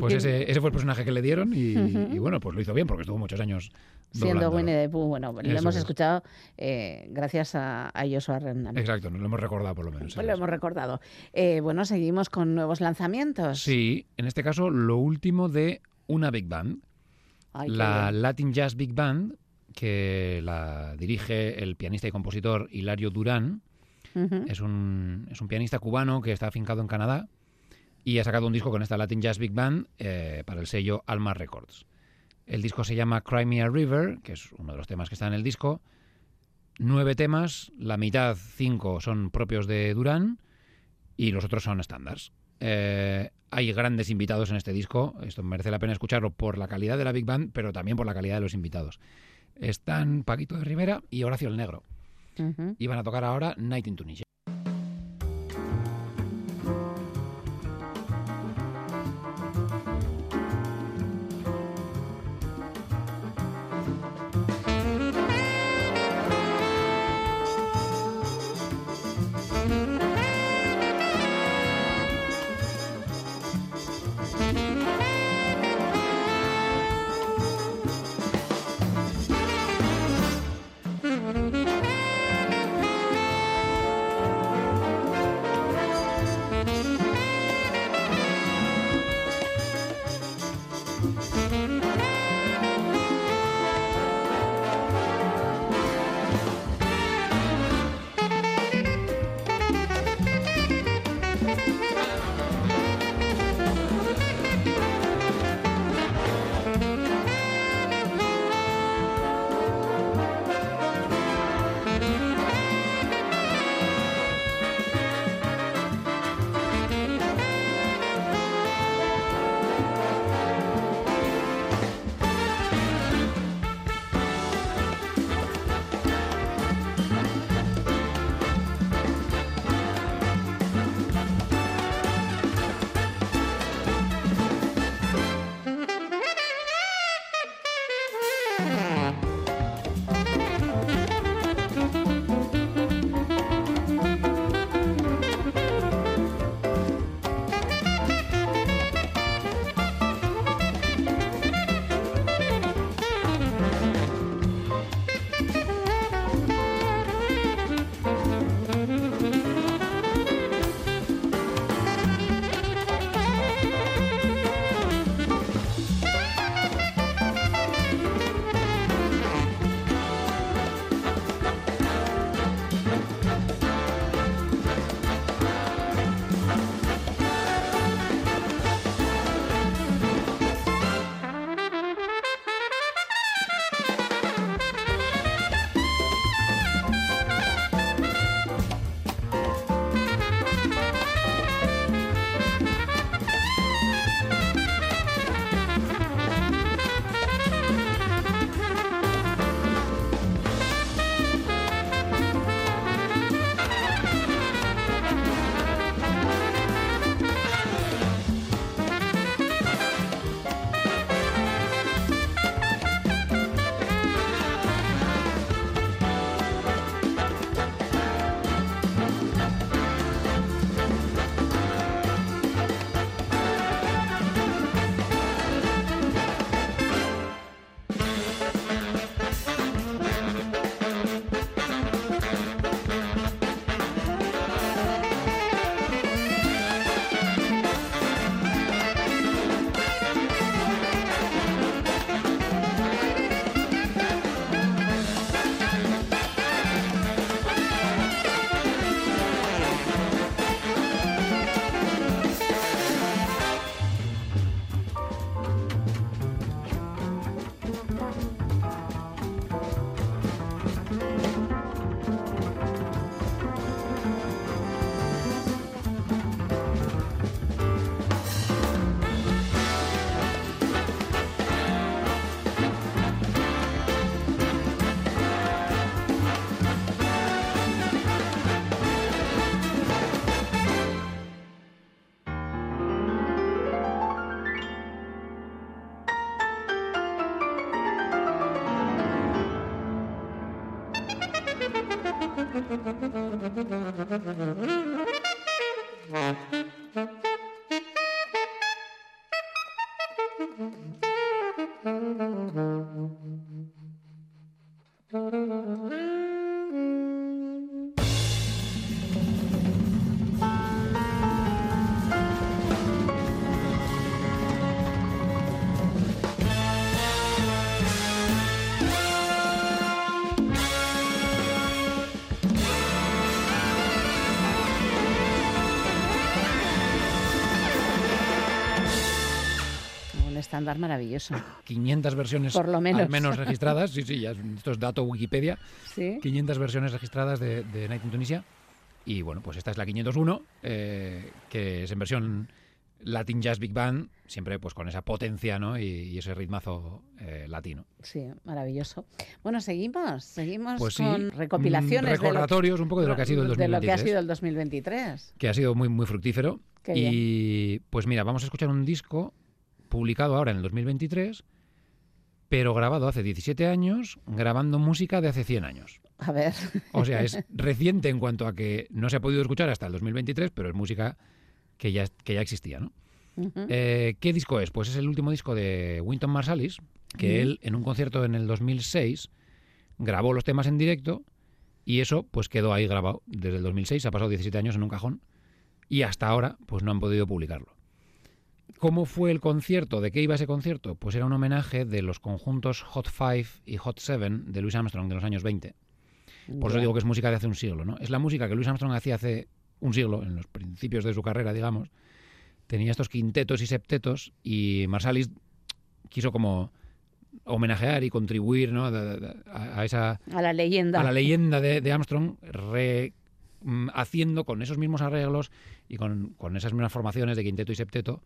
Pues ese, ese fue el personaje que le dieron y, bueno, pues lo hizo bien porque estuvo muchos años
Siendo. Winnie the Pooh, bueno, lo hemos
es.
escuchado eh, gracias a, a Joshua.
Exacto, nos lo hemos recordado por lo menos.
Pues lo hemos recordado. Eh, bueno, seguimos con nuevos lanzamientos.
Sí, en este caso lo último de una Big Band,
Ay,
la. Latin Jazz Big Band, que la dirige el pianista y compositor Hilario Durán. Es un, es un pianista cubano que está afincado en Canadá y ha sacado un disco con esta Latin Jazz Big Band eh, para el sello Alma Records. El disco se llama Cry Me a River, que es uno de los temas que está en el disco. Nueve temas, la mitad, cinco, son propios de Durán y los otros son estándares. Eh, hay grandes invitados en este disco, esto merece la pena escucharlo por la calidad de la Big Band, pero también por la calidad de los invitados. Están Paquito de Rivera y Horacio el Negro.
Ujú.
Y van a tocar ahora Night in Tunisia.
Un estándar maravilloso.
500 versiones
Por lo menos.
al menos registradas. Sí, sí, ya es- esto es dato Wikipedia.
Sí.
500 versiones registradas de, de Night in Tunisia. Y bueno, pues esta es la 501, eh, que es en versión Latin Jazz Big Band, siempre pues con esa potencia ¿no? y, y ese ritmazo eh, latino.
Sí, maravilloso. Bueno, seguimos, seguimos
Pues sí,
con recopilaciones.
mm,
de lo-
recordatorios un poco de lo que ha sido el
De lo que ha
2023.
sido el 2023.
que ha sido muy, muy fructífero.
Qué
y pues mira, vamos a escuchar un disco publicado ahora en el 2023, pero grabado hace 17 años, grabando música de hace 100 años.
A ver.
O sea, es reciente en cuanto a que no se ha podido escuchar hasta el 2023, pero es música que ya, que ya existía, ¿no? Eh, ¿Qué disco es? Pues es el último disco de Winton Marsalis, que él en un concierto en el 2006 grabó los temas en directo y eso pues quedó ahí grabado desde el 2006, ha pasado 17 años en un cajón y hasta ahora pues no han podido publicarlo. ¿Cómo fue el concierto? ¿De qué iba ese concierto? Pues era un homenaje de los conjuntos Hot Five y Hot Seven de Louis Armstrong de los años 20. Por eso digo que es música de hace un siglo, ¿no? Es la música que Louis Armstrong hacía hace un siglo, en los principios de su carrera, digamos. Tenía estos quintetos y septetos y Marsalis quiso como homenajear y contribuir ¿no? a, a esa
A la leyenda.
a la leyenda de, de Armstrong, re- mm, haciendo con esos mismos arreglos y con, con esas mismas formaciones de quinteto y septeto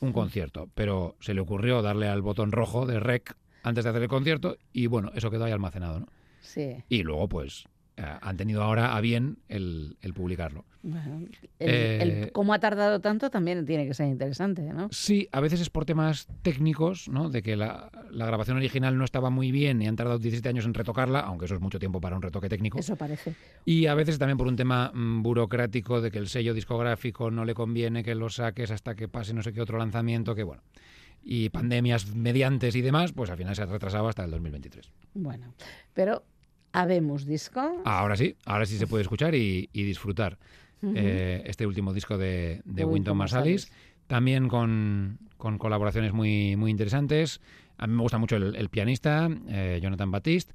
un concierto. Pero se le ocurrió darle al botón rojo de rec antes de hacer el concierto y bueno, eso quedó ahí almacenado. ¿no?
Sí.
Y luego, pues, han tenido ahora a bien el, el publicarlo.
Bueno, el,
Eh,
el cómo ha tardado tanto también tiene que ser interesante, ¿no?
Sí, a veces es por temas técnicos, ¿no? De que la, la grabación original no estaba muy bien y han tardado 17 años en retocarla, aunque eso es mucho tiempo para un retoque técnico.
Eso parece.
Y a veces también por un tema mm, burocrático de que el sello discográfico no le conviene que lo saques hasta que pase no sé qué otro lanzamiento, que bueno. Y pandemias mediantes y demás, pues al final se ha retrasado hasta el 2023.
Bueno, pero habemos disco.
Ahora sí, ahora sí se puede escuchar y, y disfrutar eh, este último disco de, de Wynton Marsalis.
Marsalis.
También con, con colaboraciones muy, muy interesantes. A mí me gusta mucho el, el pianista, eh, Jonathan Batiste.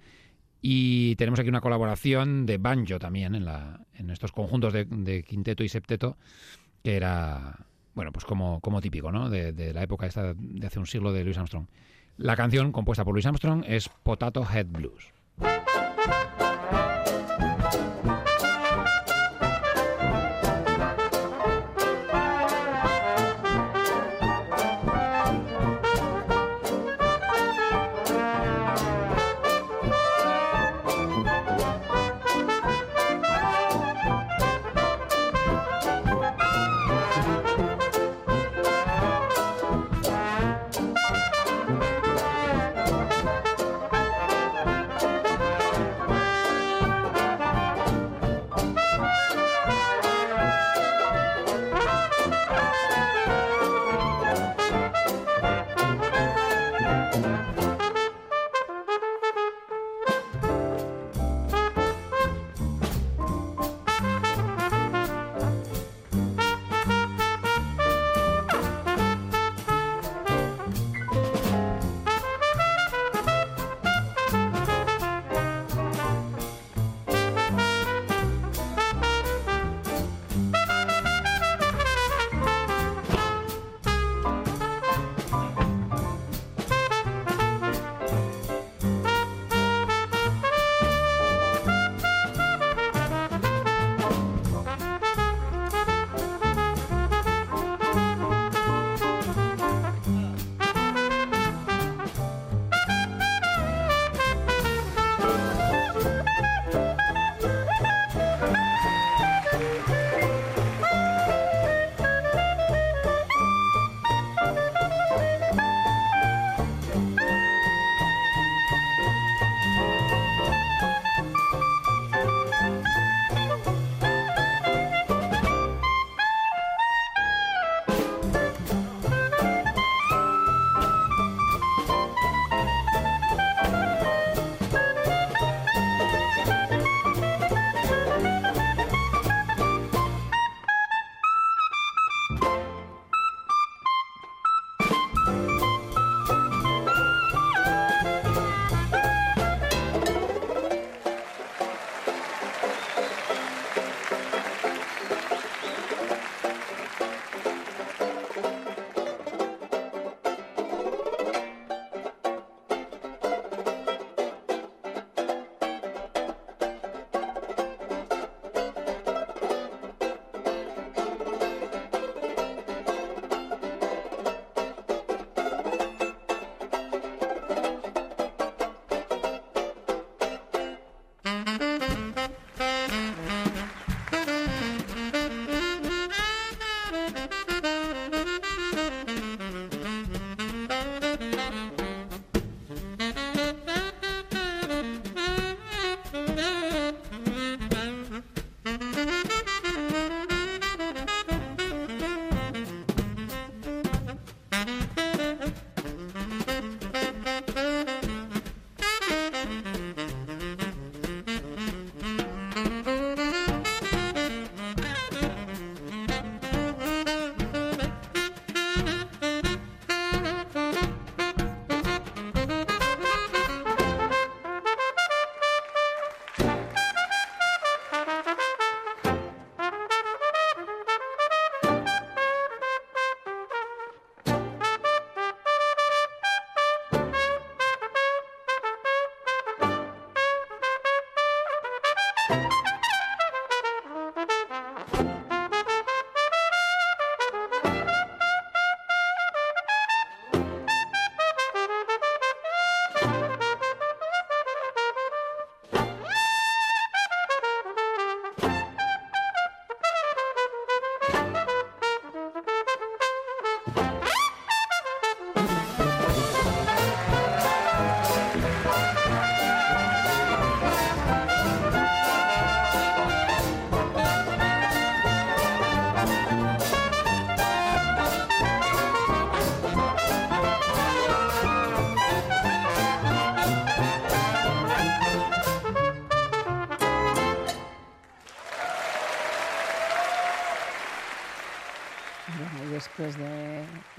Y tenemos aquí una colaboración de banjo también en, la, en estos conjuntos de, de quinteto y septeto, que era, bueno, pues como, como típico, ¿no? De, de la época esta de hace un siglo de Louis Armstrong. La canción compuesta por Louis Armstrong es Potato Head Blues.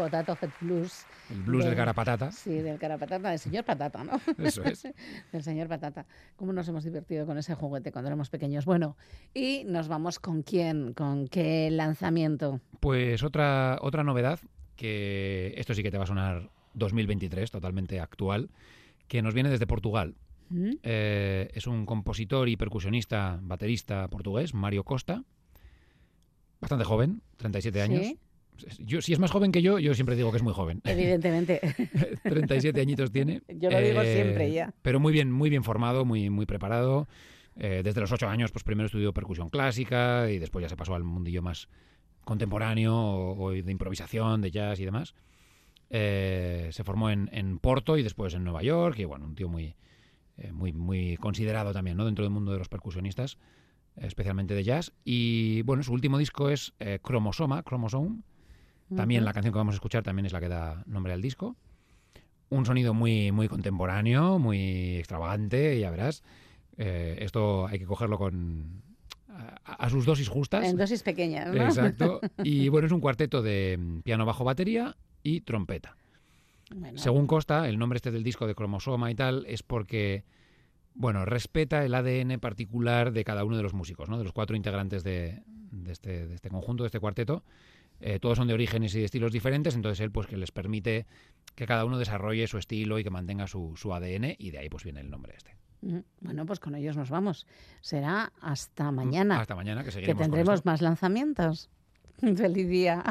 Potato Head Blues.
El blues del cara patata.
Sí, del cara patata, del señor patata, ¿no?
Eso es.
del señor patata. ¿Cómo nos hemos divertido con ese juguete cuando éramos pequeños? Bueno, y nos vamos con quién, con qué lanzamiento.
Pues otra, otra novedad, que esto sí que te va a sonar 2023, totalmente actual, que nos viene desde Portugal.
¿Mm?
Eh, es un compositor y percusionista, baterista portugués, Mario Costa. Bastante joven, 37 años. Yo, si es más joven que yo, yo siempre digo que es muy joven.
Evidentemente.
37 añitos tiene.
Yo lo digo
Eh,
siempre ya.
Pero muy bien, muy bien formado, muy, muy preparado. Eh, desde los 8 años, pues primero estudió percusión clásica y después ya se pasó al mundillo más contemporáneo o, o de improvisación, de jazz y demás. Eh, se formó en, en Porto y después en Nueva York y bueno, un tío muy, eh, muy, muy considerado también, ¿no? Dentro del mundo de los percusionistas, especialmente de jazz. Y bueno, su último disco es eh, Cromosoma, Chromosome. También la canción que vamos a escuchar también es la que da nombre al disco. Un sonido muy, muy contemporáneo, muy extravagante, ya verás. Eh, esto hay que cogerlo con a, a sus dosis justas.
En dosis pequeñas, ¿no?
Exacto. Y bueno, es un cuarteto de mm, piano, bajo, batería y trompeta.
Bueno,
Según Costa, el nombre este del disco de cromosoma y tal es porque, bueno, respeta el ADN particular de cada uno de los músicos, ¿no? De los cuatro integrantes de, de este, de este conjunto, de este cuarteto. Eh, todos son de orígenes y de estilos diferentes, entonces él pues que les permite que cada uno desarrolle su estilo y que mantenga su, su ADN y de ahí pues viene el nombre este.
Bueno, pues con ellos nos vamos. Será hasta mañana.
Hasta mañana, que
Que
seguiremos con
tendremos
esto.
más lanzamientos. Feliz día.